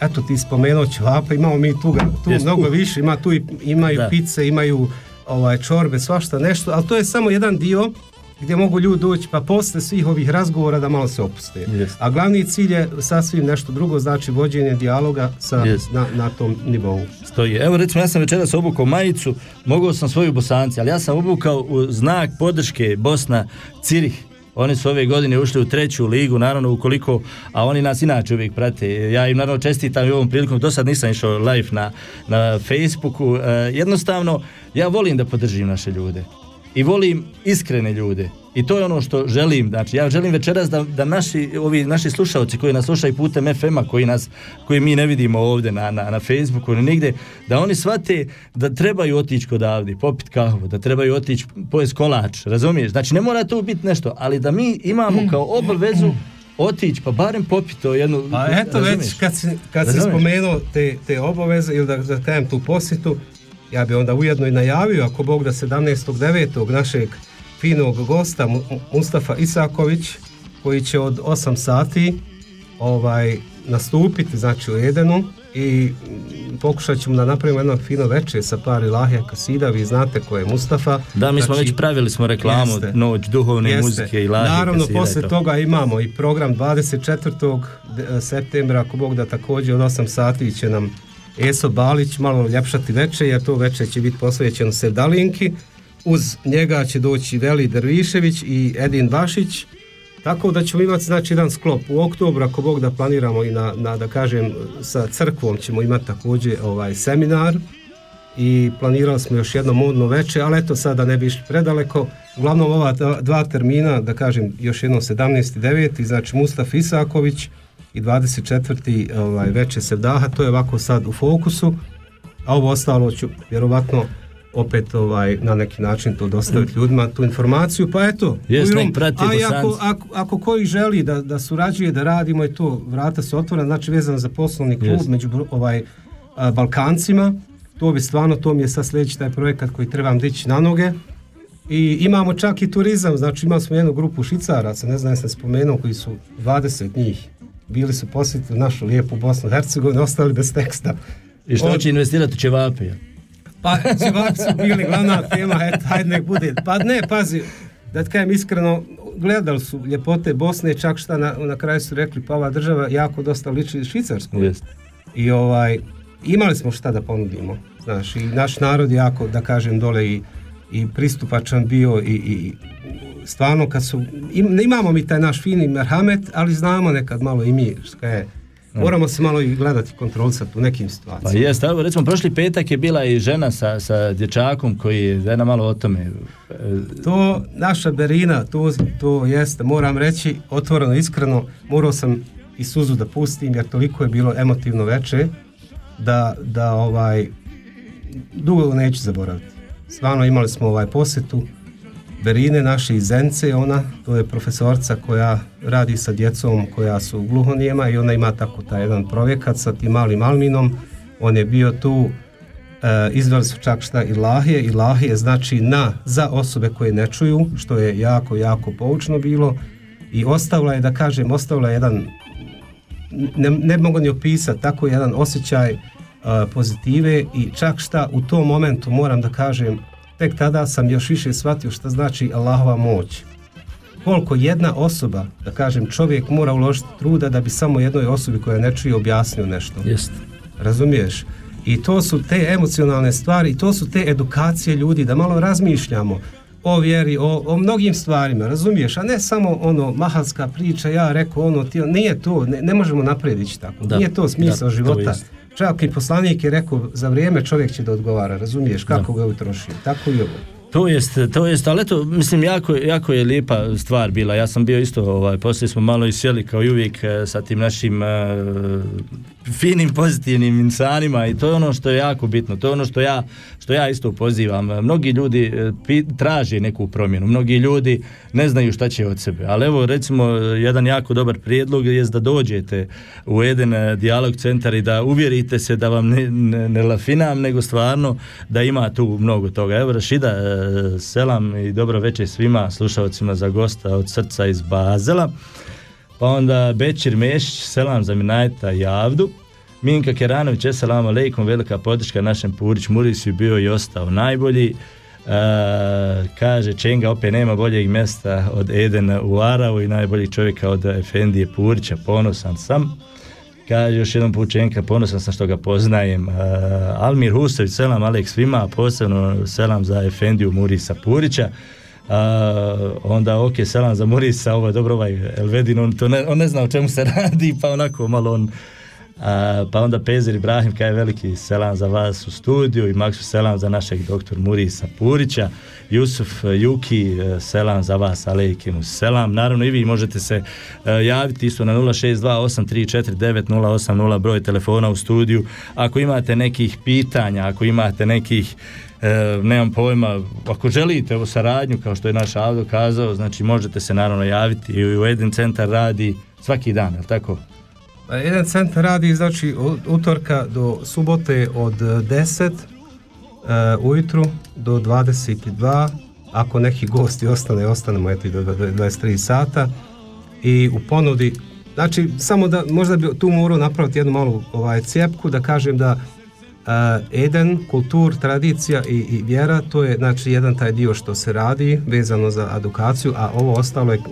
Eto ti spomenuo ćevapa, imamo mi tu, tu Jest. mnogo više, ima tu i, imaju Da. pice, imaju ovaj, čorbe, svašta nešto, ali to je samo jedan dio gdje mogu ljudi doći pa posle svih ovih razgovora da malo se opuste. Jest. A glavni cilj je sasvim nešto drugo, znači vođenje dijaloga sa, Jest. na, na tom nivou. stoji. Evo recimo ja sam večeras obukao majicu, mogao sam svoju bosanci, ali ja sam obukao u znak podrške Bosna Cirih. Oni su ove godine ušli u treću ligu, naravno ukoliko, a oni nas inače uvijek prate. Ja im naravno čestitam i ovom prilikom, do sad nisam išao live na, na Facebooku. E, jednostavno, ja volim da podržim naše ljude. I volim iskrene ljude. I to je ono što želim, znači ja želim večeras da, da naši, ovi naši slušalci koji nas slušaju putem FM-a, koji nas, koji mi ne vidimo ovdje na, na, na Facebooku ni nigdje, da oni shvate da trebaju otići kod Avdi, popit kahvu, da trebaju otići pojest kolač, razumiješ? Znači ne mora to biti nešto, ali da mi imamo kao obavezu otići, pa barem popiti to jednu... Pa eto razumiješ? već kad si, kad si spomenuo te, te obaveze ili da, da kajem tu posjetu, ja bi onda ujedno i najavio, ako Bog da 17.9. našeg finog gosta Mu- Mustafa Isaković, koji će od 8 sati ovaj, nastupiti, znači u Edenu i mm, pokušat ćemo da napravimo jedno fino večer sa par ilahija kasida, vi znate ko je Mustafa. Da, mi smo Znači, već pravili smo reklamu, jeste. noć duhovne Jeste. muzike i lažje Naravno, kasida i posle to. toga imamo i program 24. de- septembra, ako Bog da također od 8 sati će nam Eso Balić malo ljepšati veče, jer to veče će biti posvećeno Sevdalinki. Uz njega će doći Veli Dervišević i Edin Bašić. Tako da ćemo imati znači jedan sklop u oktobru, ako Bog da planiramo i na, na da kažem sa crkvom ćemo imati također ovaj seminar i planirali smo još jedno modno veče, ali eto sada ne bi išli predaleko. Uglavnom ova dva, termina, da kažem još jednom 17.9. znači Mustafa Isaković i 24. Ovaj, veče Sevdaha, to je ovako sad u fokusu, a ovo ostalo ću vjerovatno opet ovaj, na neki način to dostaviti ljudima, tu informaciju, pa eto. Ujutrom, nek prati a ako, ako, ako koji želi da, da surađuje, da radimo i to, vrata su otvorena, znači vezano za poslovni klub među ovaj, a, Balkancima, to bi stvarno, to mi je sad sljedeći taj projekat koji trebam dići na noge. I imamo čak i turizam, znači imali smo jednu grupu švicaraca, ne znam jesam spomenuo, koji su 20 njih. Bili su posjetili našu lijepu Bosnu i Hercegovinu, ostali bez teksta. I što Od- hoće investirati u ćevape? pa ćevapi su bili glavna tema, et, hajde nek bude. Pa ne, pazi, da ti kažem iskreno, gledali su ljepote Bosne, čak šta na, na kraju su rekli, pa ova država jako dosta liči Švicarsku. I ovaj, imali smo šta da ponudimo. Znaš, i naš narod jako, da kažem, dole i, i pristupačan bio i, i stvarno kad su, im, imamo mi taj naš fini merhamet, ali znamo nekad malo i mi, šta je, moramo se malo i gledati kontrolisati u nekim Pa situacijama. jest, evo recimo prošli petak je bila i žena sa, sa dječakom koji je, da nam malo o tome. e, To naša Berina, to, to jeste, moram reći, otvoreno, iskreno, morao sam i suzu da pustim, jer toliko je bilo emotivno veče, da, da ovaj, dugo neću zaboraviti. Stvarno imali smo ovaj posjetu Berine, naše iz Zence, ona, to je profesorca koja radi sa djecom koja su gluhonijema i ona ima tako taj jedan projekat sa tim malim Alminom. On je bio tu E, izveli su čak šta ilahije, ilahije znači na, za osobe koje ne čuju, što je jako, jako poučno bilo i ostavila je, da kažem, ostavila je jedan, ne, ne mogu ni opisati, tako jedan osjećaj pozitive i čak šta u tom momentu moram da kažem, tek tada sam još više shvatio šta znači Allahova moć. Koliko jedna osoba, da kažem, čovjek mora uložiti truda da bi samo jednoj osobi koja ne čuje objasnio nešto. Jest. Razumiješ? I to su te emocionalne stvari, i to su te edukacije ljudi, da malo razmišljamo o vjeri, o, o mnogim stvarima, razumiješ? A ne samo ono, mahalska priča, ja rekao ono, ti, nije to, ne, ne možemo naprijed ići tako. Da, Nije to smisao da, to života. jest. Čak i poslanik je rekao, za vrijeme čovjek će da odgovara, razumiješ, kako ga je utrošio, tako i ovo. To jest, to jest, ali eto, mislim, jako, jako je lijepa stvar bila. Ja sam bio isto, ovaj, poslije smo malo i sjeli kao i uvijek eh, sa tim našim eh, finim, pozitivnim insanima i to je ono što je jako bitno. To je ono što ja, što ja isto pozivam. Mnogi ljudi pi- traže neku promjenu, mnogi ljudi ne znaju šta će od sebe. Ali evo, recimo, jedan jako dobar prijedlog je da dođete u jedan eh, dijalog centar i da uvjerite se da vam ne, ne, ne lafinam, nego stvarno da ima tu mnogo toga. Evo, Rašida, eh, selam i dobro večer svima slušalcima za gosta od srca iz Bazela. Pa onda Bećir Mešić, selam za Minajta Javdu. Minka Keranović, selam alejkum, velika podrška našem Purić Murisi bio i ostao najbolji. E, kaže Čenga opet nema boljeg mjesta od Edena u Aravu i najboljeg čovjeka od Efendije Purića, ponosan sam. Kaže još jednom put Čenka, ponosan sam što ga poznajem. E, Almir Husović, selam Alek svima, posebno selam za Efendiju Murisa Purića. A, onda ok, selam za Murisa, ovo je dobro ovaj Elvedin, on, to ne, on ne zna o čemu se radi, pa onako malo on A, pa onda Pezir Ibrahim kaj je veliki selam za vas u studiju i Maksu selam za našeg doktor Murisa Purića. Jusuf e, Juki, e, selam za vas, alejkimu selam. Naravno i vi možete se e, javiti isto na 062834980 broj telefona u studiju. Ako imate nekih pitanja, ako imate nekih e, nemam pojma, ako želite u saradnju, kao što je naš Avdo kazao, znači možete se naravno javiti i u Eden centar radi svaki dan, je tako? Jedan centar radi znači utorka do subote od 10 uh, ujutru do 22 ako neki gosti ostane, ostanemo eto i do 23 sata. I u ponudi znači samo da možda bi tu morao napraviti jednu malu ovaj cijepku da kažem da uh, Eden, kultur, tradicija i, i vjera to je znači jedan taj dio što se radi vezano za edukaciju a ovo ostalo je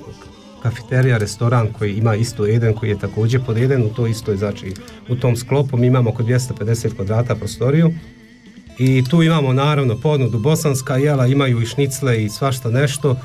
kafeterija, restoran koji ima isto Eden, koji je također pod Eden, u to isto znači u tom sklopu mi imamo oko 250 kvadrata prostoriju. I tu imamo naravno ponudu bosanska jela, imaju i šnicle i svašta nešto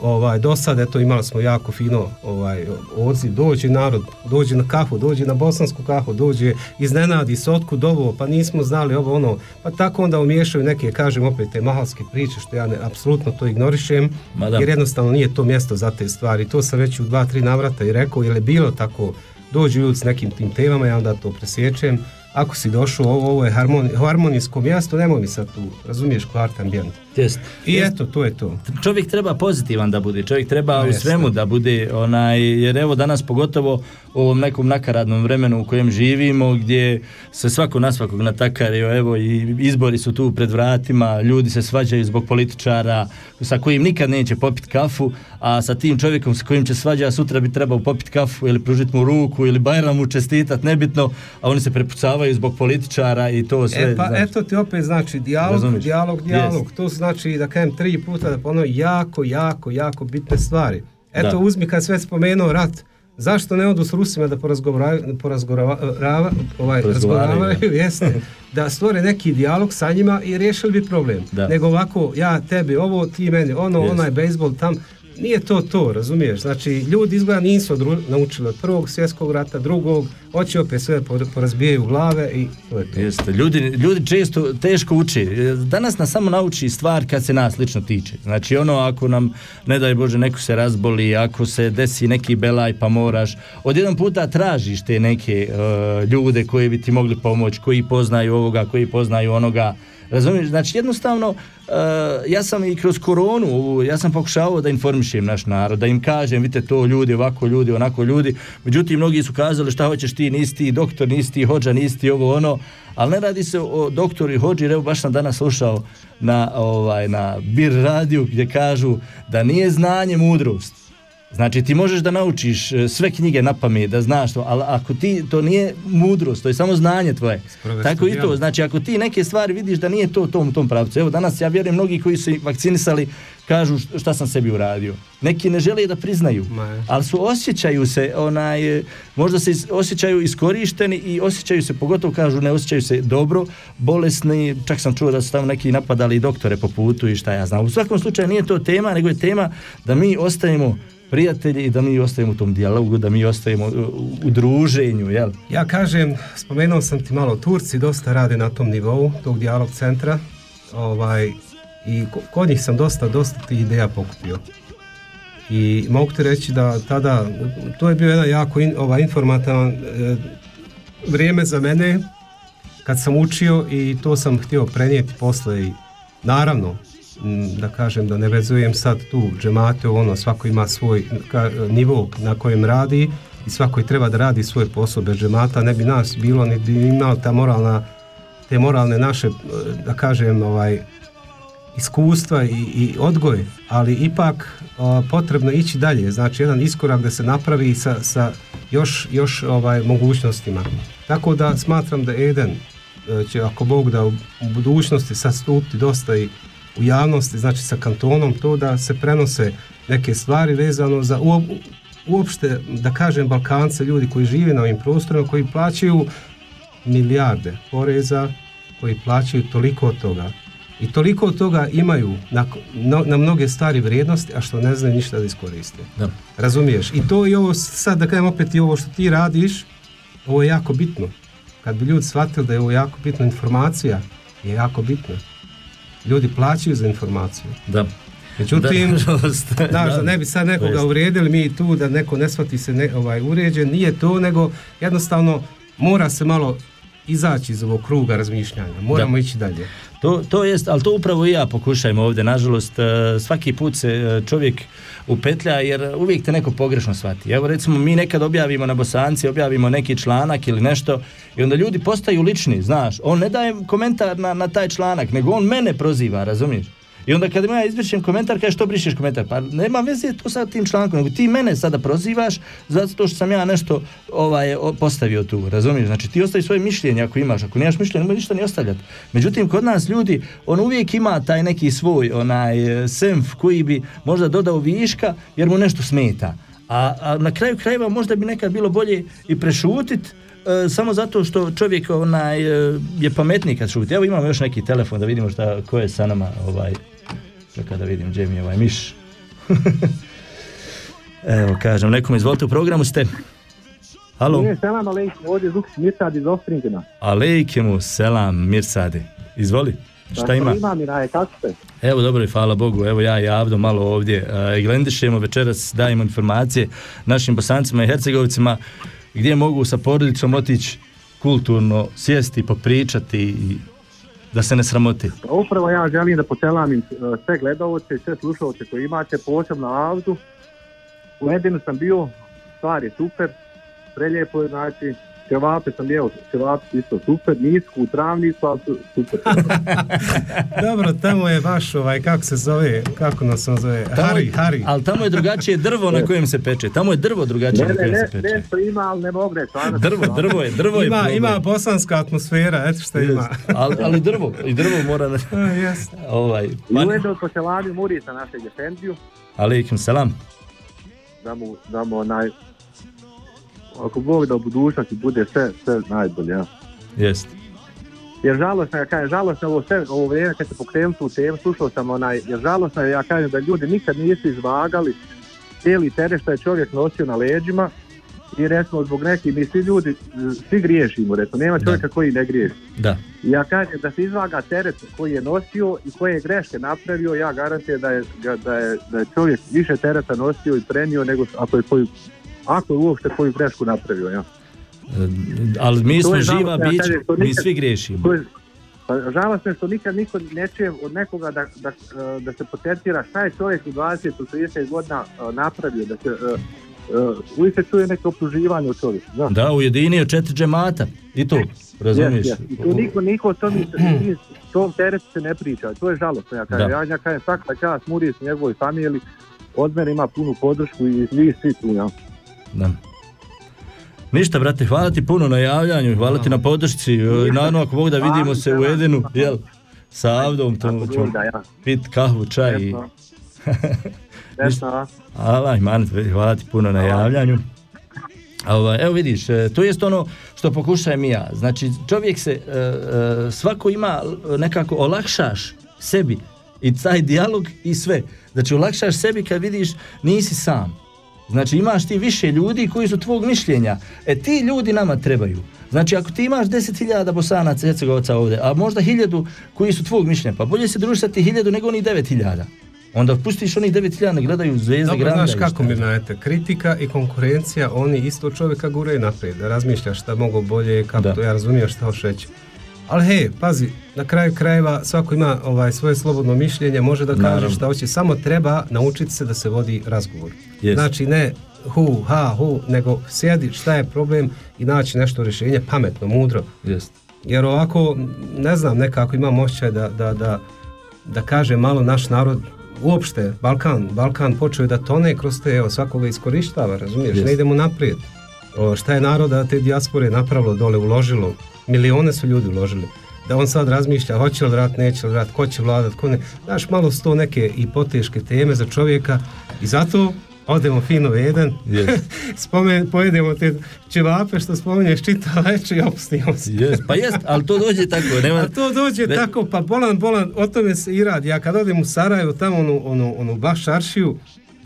ovaj, do sad, eto, imali smo jako fino ovaj, odziv, dođe narod, dođe na kafu, dođe na bosansku kafu, dođe, iznenadi se otkud ovo, pa nismo znali ovo ono, pa tako onda umiješaju neke, kažem opet, te mahalske priče, što ja ne, apsolutno to ignorišem, Ma da. jer jednostavno nije to mjesto za te stvari, to sam već u dva, tri navrata i rekao, jer je bilo tako, dođu ljudi s nekim tim temama, ja onda to presjećem, ako si došao, ovo, ovo je harmoni, harmonijsko mjesto, nemoj mi sad tu, razumiješ, kvart ambijent. Jest. I eto, to je to. čovjek treba pozitivan da bude, čovjek treba Ma u svemu da bude, onaj, jer evo danas pogotovo u ovom nekom nakaradnom vremenu u kojem živimo, gdje se svako na svakog natakario, evo i izbori su tu pred vratima, ljudi se svađaju zbog političara sa kojim nikad neće popiti kafu, a sa tim čovjekom sa kojim će svađa sutra bi trebao popiti kafu ili pružiti mu ruku ili Bajram mu čestitat, nebitno, a oni se prepucavaju zbog političara i to sve. E pa znaš. eto ti opet znači dijalog, dijalog, dijalog. Jest. To znači da kažem tri puta da ponovim jako, jako, jako bitne stvari. Eto Da. uzmi kad sve spomenuo rat, zašto ne odu s Rusima da porazgovaraju, porazgovarava, ovaj, Porazgovaraju, razgovaraju, jeste, da stvore neki dijalog sa njima i riješili bi problem. Da. Nego ovako, ja tebi ovo, ti meni ono, Jest. onaj bejsbol tam, nije to to, razumiješ? Znači, ljudi izgleda nisu odru- naučili od prvog svjetskog rata, drugog, hoće opet sve por- porazbijaju glave i to je to. Jeste, ljudi, ljudi često teško uče. Danas nas samo nauči stvar kad se nas lično tiče. Znači ono ako nam, ne daj Bože, neko se razboli, ako se desi neki belaj pa moraš, odjednom puta tražiš te neke e, ljude koji bi ti mogli pomoći, koji poznaju ovoga, koji poznaju onoga. Razumiješ? Znači jednostavno e, ja sam i kroz koronu, ja sam pokušavao da informišem naš narod, da im kažem, vidite to ljudi, ovako ljudi, onako ljudi. Međutim, mnogi su kazali šta hoćeš ti, nisi doktor, nisi hođa, nisi ovo ono, ali ne radi se o doktoru i hođi, evo baš sam danas slušao na, ovaj, na Bir radiju gdje kažu da nije znanje mudrost. Znači ti možeš da naučiš e, sve knjige na pamet, da znaš to, ali ako ti to nije mudrost, to je samo znanje tvoje. Tako i to, djelo. znači ako ti neke stvari vidiš da nije to u tom, tom pravcu. Evo danas ja vjerujem mnogi koji su vakcinisali kažu šta sam sebi uradio. Neki ne žele da priznaju, Ma. ali su osjećaju se onaj, e, možda se is- osjećaju iskorišteni i osjećaju se, pogotovo kažu ne osjećaju se dobro, bolesni, čak sam čuo da su tamo neki napadali doktore po putu i šta ja znam. U svakom slučaju nije to tema, nego je tema da mi ostajemo prijatelji i da mi ostajemo u tom dijalogu, da mi ostajemo u, druženju, jel? Ja kažem, spomenuo sam ti malo, Turci dosta rade na tom nivou, tog dijalog centra, ovaj, i ko- kod njih sam dosta, dosta tih ideja pokupio. I mogu ti reći da tada, to je bio jedan jako in, ovaj, informativan e, vrijeme za mene, kad sam učio i to sam htio prenijeti posle i naravno, da kažem da ne vezujem sad tu džemate, ono svako ima svoj ka, nivo na kojem radi i svako treba da radi svoj posao bez džemata, ne bi nas bilo ni bi ta moralna te moralne naše, da kažem, ovaj, iskustva i, i odgoj, ali ipak a, potrebno ići dalje, znači jedan iskorak da se napravi sa, sa još, još ovaj, mogućnostima. Tako da smatram da Eden e, će, ako Bog da u budućnosti sastupiti dosta i u javnosti, znači sa kantonom, to da se prenose neke stvari vezano za uop, uopšte, da kažem, Balkance, ljudi koji žive na ovim prostorima, koji plaćaju milijarde poreza, koji plaćaju toliko od toga. I toliko od toga imaju na, na, na mnoge stvari vrijednosti, a što ne znaju ništa da iskoriste. Da. Razumiješ? I to i ovo sad, da kažem opet i ovo što ti radiš, ovo je jako bitno. kad bi ljudi shvatili da je ovo jako bitna informacija, je jako bitna. Ljudi plaćaju za informaciju. Da. Međutim, Da, da da. ne bi sad nekoga uvrijedili mi tu, da neko ne shvati se ne, ovaj, uređen, nije to, nego jednostavno mora se malo izaći iz ovog kruga razmišljanja. Moramo ići dalje. To, to jest, ali to upravo i ja pokušajem ovdje, nažalost, e, svaki put se e, čovjek upetlja jer uvijek te neko pogrešno shvati. Evo recimo mi nekad objavimo na Bosanci, objavimo neki članak ili nešto i onda ljudi postaju lični, znaš, on ne daje komentar na, na taj članak, nego on mene proziva, razumiješ? I onda kad ja izbrišem komentar, kaže što brišeš komentar? Pa nema veze to sa tim člankom, nego ti mene sada prozivaš zato što sam ja nešto ovaj, postavio tu, razumiješ? Znači ti ostavi svoje mišljenje ako imaš, ako nemaš mišljenje, nemoj ništa ni ostavljati. Međutim, kod nas ljudi, on uvijek ima taj neki svoj onaj e, senf koji bi možda dodao viška jer mu nešto smeta. A, a na kraju krajeva možda bi nekad bilo bolje i prešutit e, samo zato što čovjek onaj e, je pametniji kad šuti. Evo imamo još neki telefon da vidimo šta, ko je sa nama ovaj, čekaj da vidim gdje mi je ovaj miš. Evo kažem, nekom izvolite u programu ste. Halo. Ne, selam alejkum, ovdje Zukić Mirsad iz Ostringena. Alejkemu selam Mirsade. Izvoli. Šta ima? Ima mi raje, kako ste? Evo dobro i hvala Bogu, evo ja i Avdo malo ovdje e, glendišemo večeras, dajemo informacije našim bosancima i hercegovicima gdje mogu sa porodicom otići kulturno sjesti, popričati i da se ne sramoti. Pa Upravo ja želim da poselamim e, sve gledalce i sve slušalce koji imate, posebno Avdu. U Edinu sam bio, stvar je super, prelijepo je, znači, ćevape sam jeo, su isto super, nisku u travniku, ali su super. Dobro, tamo je baš ovaj, kako se zove, kako nas on zove, Tamo- Hari, Hari. Ali tamo je drugačije drvo na kojem se peče. Tamo je drvo drugačije ne, na ne, kojem ne, se peče. nešto ima, ali ne mogu reći. stvarno. Drvo, drvo je, drvo je Ima, problem. ima bosanska atmosfera, eto što ima. ali, ali drvo, i drvo mora... Na, A, jes. ovaj, I pa, ujedno poselamim Murisa našeg Efendiju, alaikum selam. da mu, da mu onaj, ako Bog da u budućnosti bude sve, sve najbolje, ja. Jest. Jer žalosno, ja kažem, žalosno je ovo sve, ovo vrijeme kad se pokrenuo tu temu, slušao sam onaj, jer žalosno je, ja kažem da ljudi nikad nisu izvagali cijeli teret što je čovjek nosio na leđima i recimo zbog nekih, mi svi ljudi, svi griješimo, recimo, nema čovjeka koji ne griješi. Da. Ja kažem da se izvaga teret koji je nosio i koje je greške napravio, ja garantiram da je, da je, da je čovjek više tereta nosio i prenio nego ako je koju, ako je uopšte koju grešku napravio, ja. E, Ali mi To smo živa to mi svi griješimo. To je, pa žalostno je što nikad niko ne čuje od nekoga da, da, e, da se potencira šta je čovjek u 20 30 godina e, napravio, da se uh, uvijek se čuje neko optuživanje u čovjeku. Znaš? Da, ujedinio četiri džemata. I to, razumiješ? Yes, yes. I tu niko, niko o tom, tom teretu se ne priča. To je žalostno. Ja kažem, Da. ja, ja kažem svaka čast i njegovoj familiji, od mene ima punu podršku i vi svi tu. Ja. Da. Ništa, brate, hvala ti puno na javljanju, hvala ti na podršci. E, Naravno, ako mogu da vidimo se u Edenu, jel, sa Avdom, to ćemo Bog pit kahvu, čaj i... Desno. Desno, a? Hvala, ti puno na javljanju. Ovaj, evo vidiš, e, to jest ono što pokušajem i ja. Znači, čovjek se, e, svako ima nekako olakšaš sebi i taj dijalog i sve. Znači, olakšaš sebi kad vidiš nisi sam. Znači, imaš ti više ljudi koji su tvog mišljenja. E, ti ljudi nama trebaju. Znači, ako ti imaš 10.000 bosanaca, hercegovaca ovdje, a možda hiljadu koji su tvog mišljenja, pa bolje se družiti sa ti hiljadu nego onih 9.000. Onda pustiš onih 9.000 ne gledaju zvezde Dobro, granda. znaš i kako mi znate, kritika i konkurencija, oni isto čovjeka guraju naprijed, da razmišlja šta mogu bolje, kako Da. to ja razumijem šta hoće reći. Ali hej, pazi, na kraju krajeva svako ima ovaj svoje slobodno mišljenje, može da kaže Naravno. šta hoće, samo treba naučiti se da se vodi razgovor. Jest. Znači ne hu, ha, hu, nego sjedi šta je problem i naći nešto rješenje pametno, mudro. Jest. Jer ovako, ne znam, nekako imam osjećaj da, da, da, da kaže malo naš narod, uopšte, Balkan, Balkan počeo je da tone kroz te, evo, svakoga iskorištava, razumiješ, Jest. ne idemo naprijed. O, šta je naroda te dijaspore napravilo dole, uložilo, milione su ljudi uložili. Da on sad razmišlja, hoće li rat, neće li rat, ko će vladat, ko ne. Znaš, malo su to neke hipoteške teme za čovjeka i zato odemo fino jedan, Jest. spomen, pojedemo te ćevape što spominješ čita večer i opustimo se. Jest, pa jest, ali to dođe tako, nema... A to dođe Ne- tako, pa bolan, bolan, o tome se i radi. Ja kad odem u Sarajevo, tamo onu, onu, onu baš aršiju,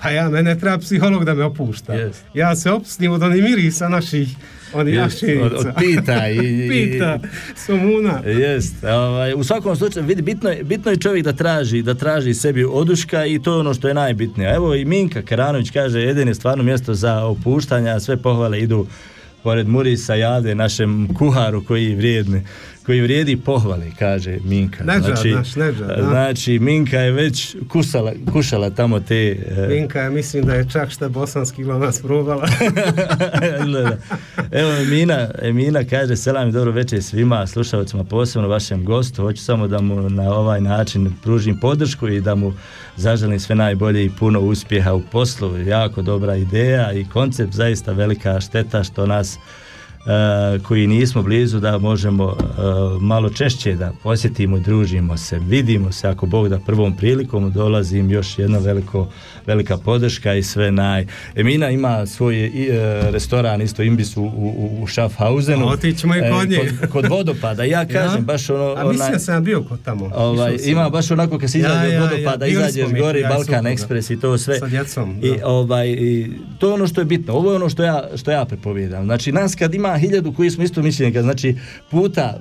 pa ja, mene treba psiholog da me opušta. Jest. Ja se opustim od onih mirisa naših Od Jest, jašinica. od, od pita i, Pita, somuna. Jest, ovaj, u svakom slučaju vidi, bitno, je, bitno je čovjek da traži, da traži sebi oduška i to je ono što je najbitnije. Evo i Minka Karanović kaže jedin je stvarno mjesto za opuštanje, a sve pohvale idu pored Murisa Jade, našem kuharu koji vrijedni koji vrijedi pohvale, kaže Minka. Nedžad, naš Nedžad, da. znači, Minka je već kusala, kušala tamo te... e, Vinka, ja mislim da je čak šta bosanski nas probala. Evo Emina, Emina kaže selam i dobro večer svima slušalcima, posebno vašem gostu. Hoću samo da mu na ovaj način pružim podršku i da mu zaželim sve najbolje i puno uspjeha u poslu. Jako dobra ideja i koncept, zaista velika šteta što nas koji nismo blizu da možemo e, malo češće da posjetimo i družimo se, vidimo se ako Bog da prvom prilikom dolazim još jedna veliko, velika podrška i sve naj. Emina ima svoj e, restoran isto imbis u, u, u Schaffhausenu. Otićemo i kod nje. kod, kod vodopada. Ja kažem baš ono... A mislim onaj- sam bio kod tamo. Ovaj, ima baš onako kad se Ja, izađe ja, od vodopada, ja, izađeš ja i Balkan. Ekspres i to sve. Sa djecom, I, ovaj, i to je ono što je bitno. Ovo je ono što ja, što ja prepovijedam. Znači, nas kad ima hiljadu koji smo isto mišljenika, znači puta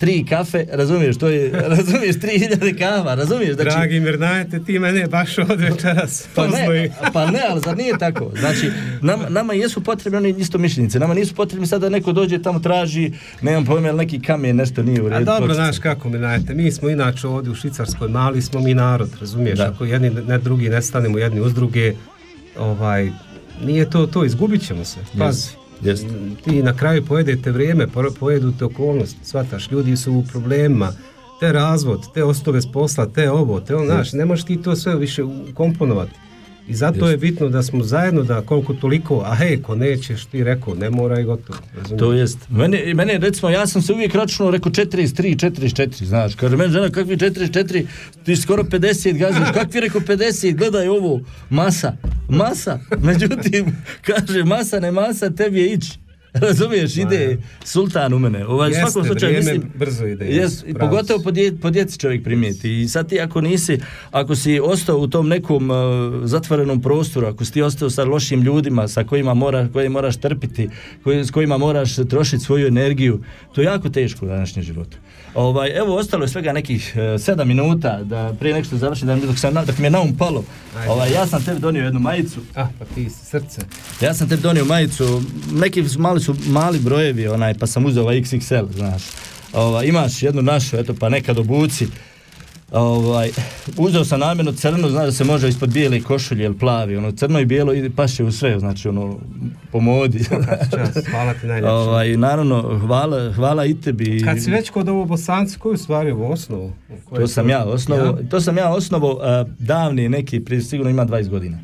tri kafe, razumiješ, to je, razumiješ, tri hiljade kava, razumiješ, znači, Dragi Mirnajete, ti mene baš od večeras pa ne, pa ne, ali zar nije tako? Znači, nam, nama jesu potrebni oni isto mišljenice, nama nisu potrebni sad da neko dođe tamo traži, nemam pojma, jel neki kamen nešto nije u redu. A dobro, znaš kako Mirnajete, mi smo inače ovdje u Švicarskoj, mali smo mi narod, razumiješ, Da. ako jedni ne drugi ne stanemo jedni uz druge, ovaj, nije to to, izgubit ćemo se, pazi. Ti na kraju pojedete vrijeme, po- pojedu te okolnosti, shvataš, ljudi su u problemima, te razvod, te ostove bez posla, te ovo, te ono, znaš, ne možeš ti to sve više komponovati. I zato je bitno da smo zajedno, da koliko toliko, a hej, ko nećeš, ti rekao, ne mora i gotovo. razumiješ? To jest. Mene, mene recimo, ja sam se uvijek računao, rekao 43, 44, znaš. Kaže, meni žena, kakvi 44, ti skoro 50 gaziš, kakvi rekao 50, gledaj ovo, masa, masa. Međutim, kaže, masa ne masa, tebi je ići. Razumiješ, ide sultan u mene. Ovaj, Jeste, svakom slučaju, vrijeme mislim, brzo ide, Jes, pogotovo po, dje, po djeci čovjek primijeti. I sad ti ako nisi, ako si ostao u tom nekom uh, zatvorenom prostoru, ako si ti ostao sa lošim ljudima sa kojima mora, koje moraš trpiti, koji, s kojima moraš trošiti svoju energiju, to je jako teško u današnjem životu. Ovaj, evo, ostalo je svega nekih uh, sedam minuta da prije nek što završim, da, mi- dok, sam, dok mi je naum palo. Ovaj, ja sam tebi donio jednu majicu. Ah, pa ti srce. Ja sam tebi donio majicu, neki mali su mali brojevi, onaj, pa sam uzeo ovaj XXL, znaš. Ovaj, imaš jednu našu, eto, pa nekad obuci. Ovaj, uzeo sam namjerno crno, znaš da se može ispod bijele košulje ili plavi, ono crno i bijelo ide paše u sve, znači ono po modi. Hvala ti najljepše. ovaj, naravno, hvala, hvala i tebi. Kad si već kod ovo bosanci, koju stvari u osnovu? To sam ja osnovo, Ja? to sam ja osnovo uh, davni neki, prije sigurno ima 20 godina.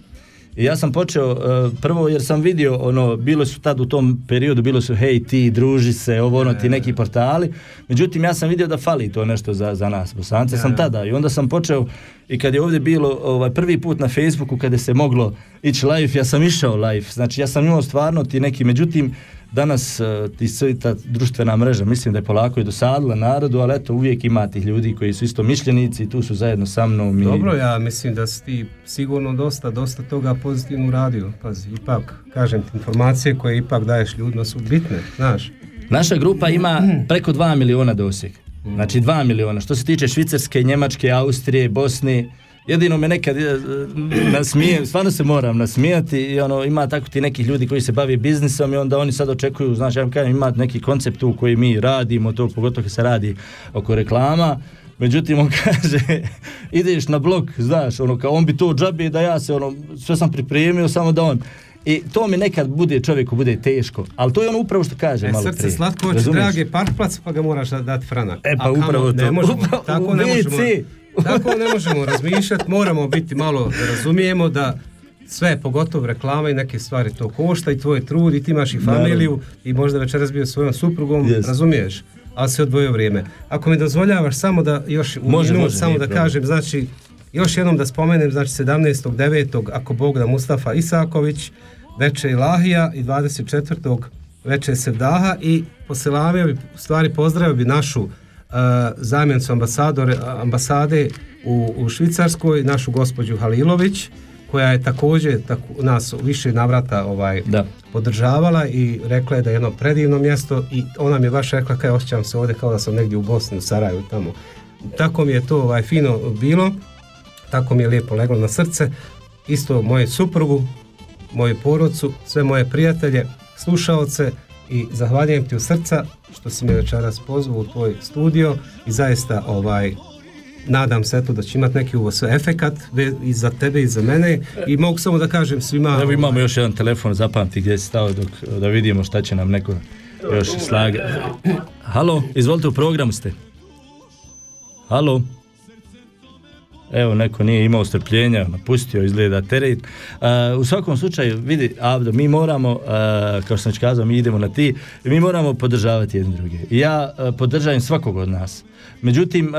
I ja sam počeo uh, prvo jer sam vidio ono bilo su tad u tom periodu bilo su hej ti druži se ovo ono ti neki portali. Međutim ja sam vidio da fali to nešto za, za nas Bosance sam tada. I onda sam počeo i kad je ovdje bilo ovaj prvi put na Facebooku kada se moglo ići live ja sam išao live. Znači ja sam imao stvarno ti neki međutim danas uh, ti ta društvena mreža mislim da je polako i dosadila narodu ali eto uvijek ima tih ljudi koji su isto mišljenici i tu su zajedno sa mnom i Dobro, ja mislim da si ti sigurno dosta, dosta toga pozitivno uradio. Pazi, ipak, kažem ti, informacije koje ipak daješ ljudima su bitne, znaš. Naša grupa ima preko 2 miliona doseg. Znači 2 miliona. Što se tiče Švicarske, Njemačke, Austrije, Bosne, jedino me nekad nasmijem, stvarno se moram nasmijati i ono, ima tako ti nekih ljudi koji se bave biznisom i onda oni sad očekuju, znaš, ja vam kažem, ima neki koncept tu koji mi radimo, to pogotovo kad se radi oko reklama, Međutim, on kaže, ideš na blog, znaš, ono, kao on bi to džabi da ja se, ono, sve sam pripremio, samo da on, i to mi nekad bude, čovjeku bude teško, ali to je ono upravo što kaže E, malo srce prije. slatko drage parkplac, pa ga moraš da- dati franak. E, pa A kamo- upravo ne to. možemo, Upravo tako u ne možemo. Tako ne možemo razmišljati, moramo biti malo, da razumijemo da sve, pogotovo reklama i neke stvari to košta i tvoj trud i ti imaš i familiju i možda večeras bio svojom suprugom, Yes. razumiješ? Ali se odvojio vrijeme. Ako mi dozvoljavaš samo da još u Može, minut može, samo da problem. kažem, znači još jednom da spomenem, znači 17.9. ako Bog da Mustafa Isaković, veče Ilahija i 24. veče Sevdaha i poselavio bi, u stvari pozdravio bi našu zamjenicu ambasadore, ambasade u, u Švicarskoj, našu gospođu Halilović koja je također tako, nas u više navrata ovaj, Da. podržavala i rekla je da je jedno predivno mjesto i ona mi je baš rekla kaj osjećam se ovdje kao da sam negdje u Bosni, u Sarajevu tamo. Tako mi je to ovaj, fino bilo, tako mi je lijepo leglo na srce. Isto moju suprugu, moju porodcu, sve moje prijatelje, slušaoce i zahvaljujem ti u srca što si me večeras pozvao u tvoj studio i zaista ovaj nadam se eto da će imati neki ovo sve efekat i za tebe i za mene i mogu samo da kažem svima Evo imamo još jedan telefon, zapamti gdje si stao dok da vidimo šta će nam neko još slaga. Halo, izvolite u programu ste. Halo. Evo, neko nije imao strpljenja, napustio, izgleda teret. Uh, u svakom slučaju, vidi, Avdo, mi moramo, uh, kao što sam već kazao, mi idemo na ti, mi moramo podržavati jedni druge. Ja uh, podržavam svakog od nas. Međutim,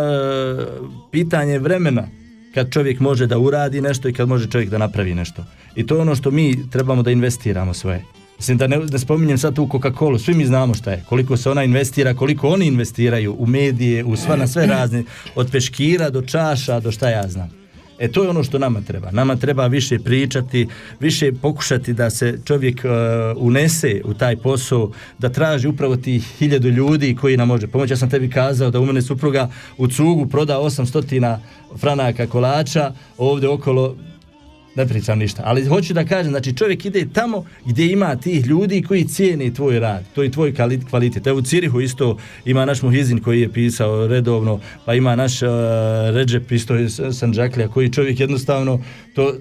pitanje je vremena kad čovjek može da uradi nešto i kad može čovjek da napravi nešto. I to je ono što mi trebamo da investiramo svoje. Mislim da ne, ne spominjem sad tu Coca-Cola, svi mi znamo šta je, koliko se ona investira, koliko oni investiraju u medije, u sva na sve razne, od peškira do čaša do šta ja znam. E to je ono što nama treba. Nama treba više pričati, više pokušati da se čovjek uh, unese u taj posao, da traži upravo tih hiljadu ljudi koji nam može pomoći. Ja sam tebi kazao da u mene supruga u cugu proda 800 franaka kolača, ovdje okolo ne pričam ništa, ali hoću da kažem, znači čovjek ide tamo gdje ima tih ljudi koji cijene tvoj rad, to je tvoj kvali- kvalitet. Evo u Cirihu isto ima naš Muhizin koji je pisao redovno, pa ima naš uh, Ređep isto iz Sanđaklija koji čovjek jednostavno to, uh,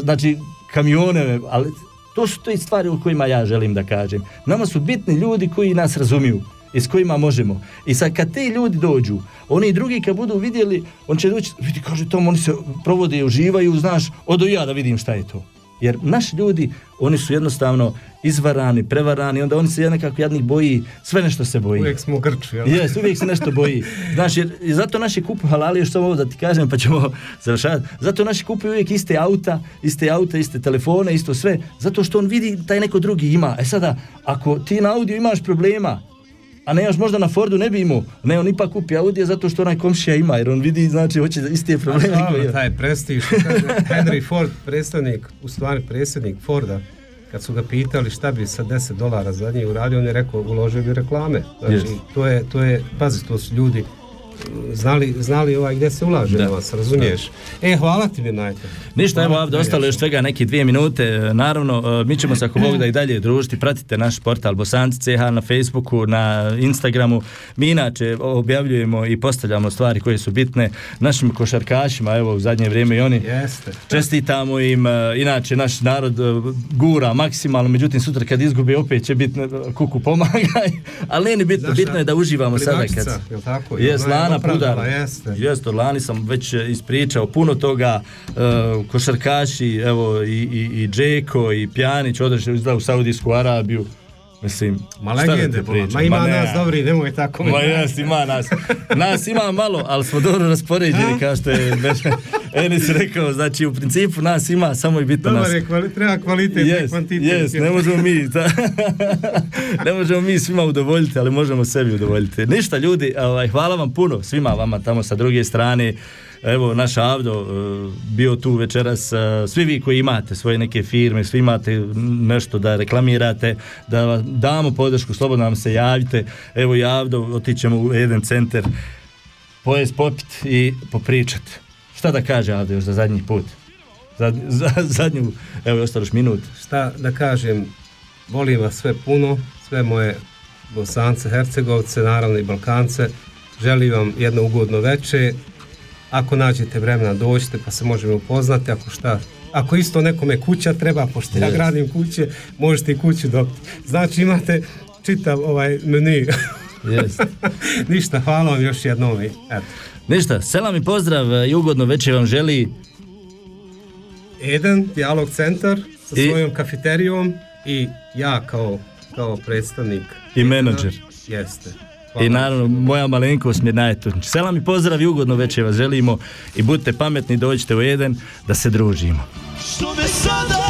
znači kamione, ali to su te stvari u kojima ja želim da kažem. Nama su bitni ljudi koji nas razumiju i s kojima možemo. I sad kad ti ljudi dođu, oni drugi kad budu vidjeli, on će doći, vidi, kaže Tom, oni se provode i uživaju, znaš, odo ja da vidim šta je to. Jer naši ljudi, oni su jednostavno izvarani, prevarani, onda oni se nekako jadnih boji, sve nešto se boji. uvijek smo grči jel? Jes, uvijek se nešto boji. Znaš, jer i zato naši kupuju halali, još samo ovo da ti kažem, pa ćemo završavati. Zato naši kupuju uvijek iste auta, iste auta, iste telefone, isto sve. Zato što on vidi taj neko drugi ima. E sada, ako ti na audio imaš problema, a ne još možda na Fordu ne bi imao, ne, on ipak kupi Audija zato što onaj komšija ima, jer on vidi, znači, hoće iste probleme A dobro, ima. taj prestiž, Henry Ford, predstavnik, u stvari predsjednik Forda, kad su ga pitali šta bi sa 10 dolara za njih uradio, on je rekao uložio bi reklame. Znači, Jest. to je, to je, pazi, to su ljudi znali, znali ovaj gdje se ulaže Da. novac, razumiješ? E, hvala ti mi najte. Ništa, evo ovdje ostalo još svega neke dvije minute. E, Naravno, e, mi ćemo se ako Bog da i dalje družiti. Pratite naš portal Bosanci CH na Facebooku, na Instagramu. Mi inače objavljujemo i postavljamo stvari koje su bitne našim košarkašima, evo u zadnje vrijeme i oni. Jeste. Čestitamo im, e, inače naš narod gura maksimalno, međutim sutra kad izgubi opet će biti kuku pomagaj, ali ne bitno, bitno je da uživamo sada kad... tako? Je opravdala, Pudar. jeste. Jeste, Lani sam već e, ispričao puno toga, e, košarkaši, evo i, i, i Džeko i Pjanić izgleda u Saudijsku Arabiju. Mislim, Ma šta da legende, ma ima ne. nas dobri, nemoj tako. Ma jes, ima nas. Nas ima malo, ali smo dobro raspoređeni, kao što je Enis rekao. Znači, u principu nas ima, samo je bitno nas. Dobar je, kvali, treba kvalitet, ne Jes, kvantitet. jes, ne možemo mi, da, ne možemo mi svima udovoljiti, ali možemo sebi udovoljiti. Ništa ljudi, ovaj, hvala vam puno, svima vama tamo sa druge strane. Evo, naš Avdo eh, bio tu večeras, eh, svi vi koji imate svoje neke firme, svi imate nešto da reklamirate, da vam damo podršku, slobodno nam se javite. Evo i Avdo, otićemo u jedan centar, pojest, popit i popričat. Šta da kaže Avdo još za zadnji put? Za, za, zadnju, evo je ostalo minut. šta da kažem, volim vas sve puno, sve moje Bosance, Hercegovce, naravno i Balkance. Želim vam jedno ugodno veče. Ako nađete vremena dođite pa se možemo upoznati. Ako šta, ako isto nekome kuća treba, pošto ja gradim kuće, možete i kuću dobiti. Znači imate čitav ovaj menu. Ništa, hvala vam još jednom. i Eto. Ništa, selam i pozdrav e, i ugodno večer vam želi Eden, Dialog centar sa I- svojom kafeterijom i ja kao, kao predstavnik. I menadžer. Jeste. i naravno moja malenkost Mirna je tu. Selam i pozdrav i ugodno večer vas želimo i budite pametni, dođite u jedan da se družimo. Što me sada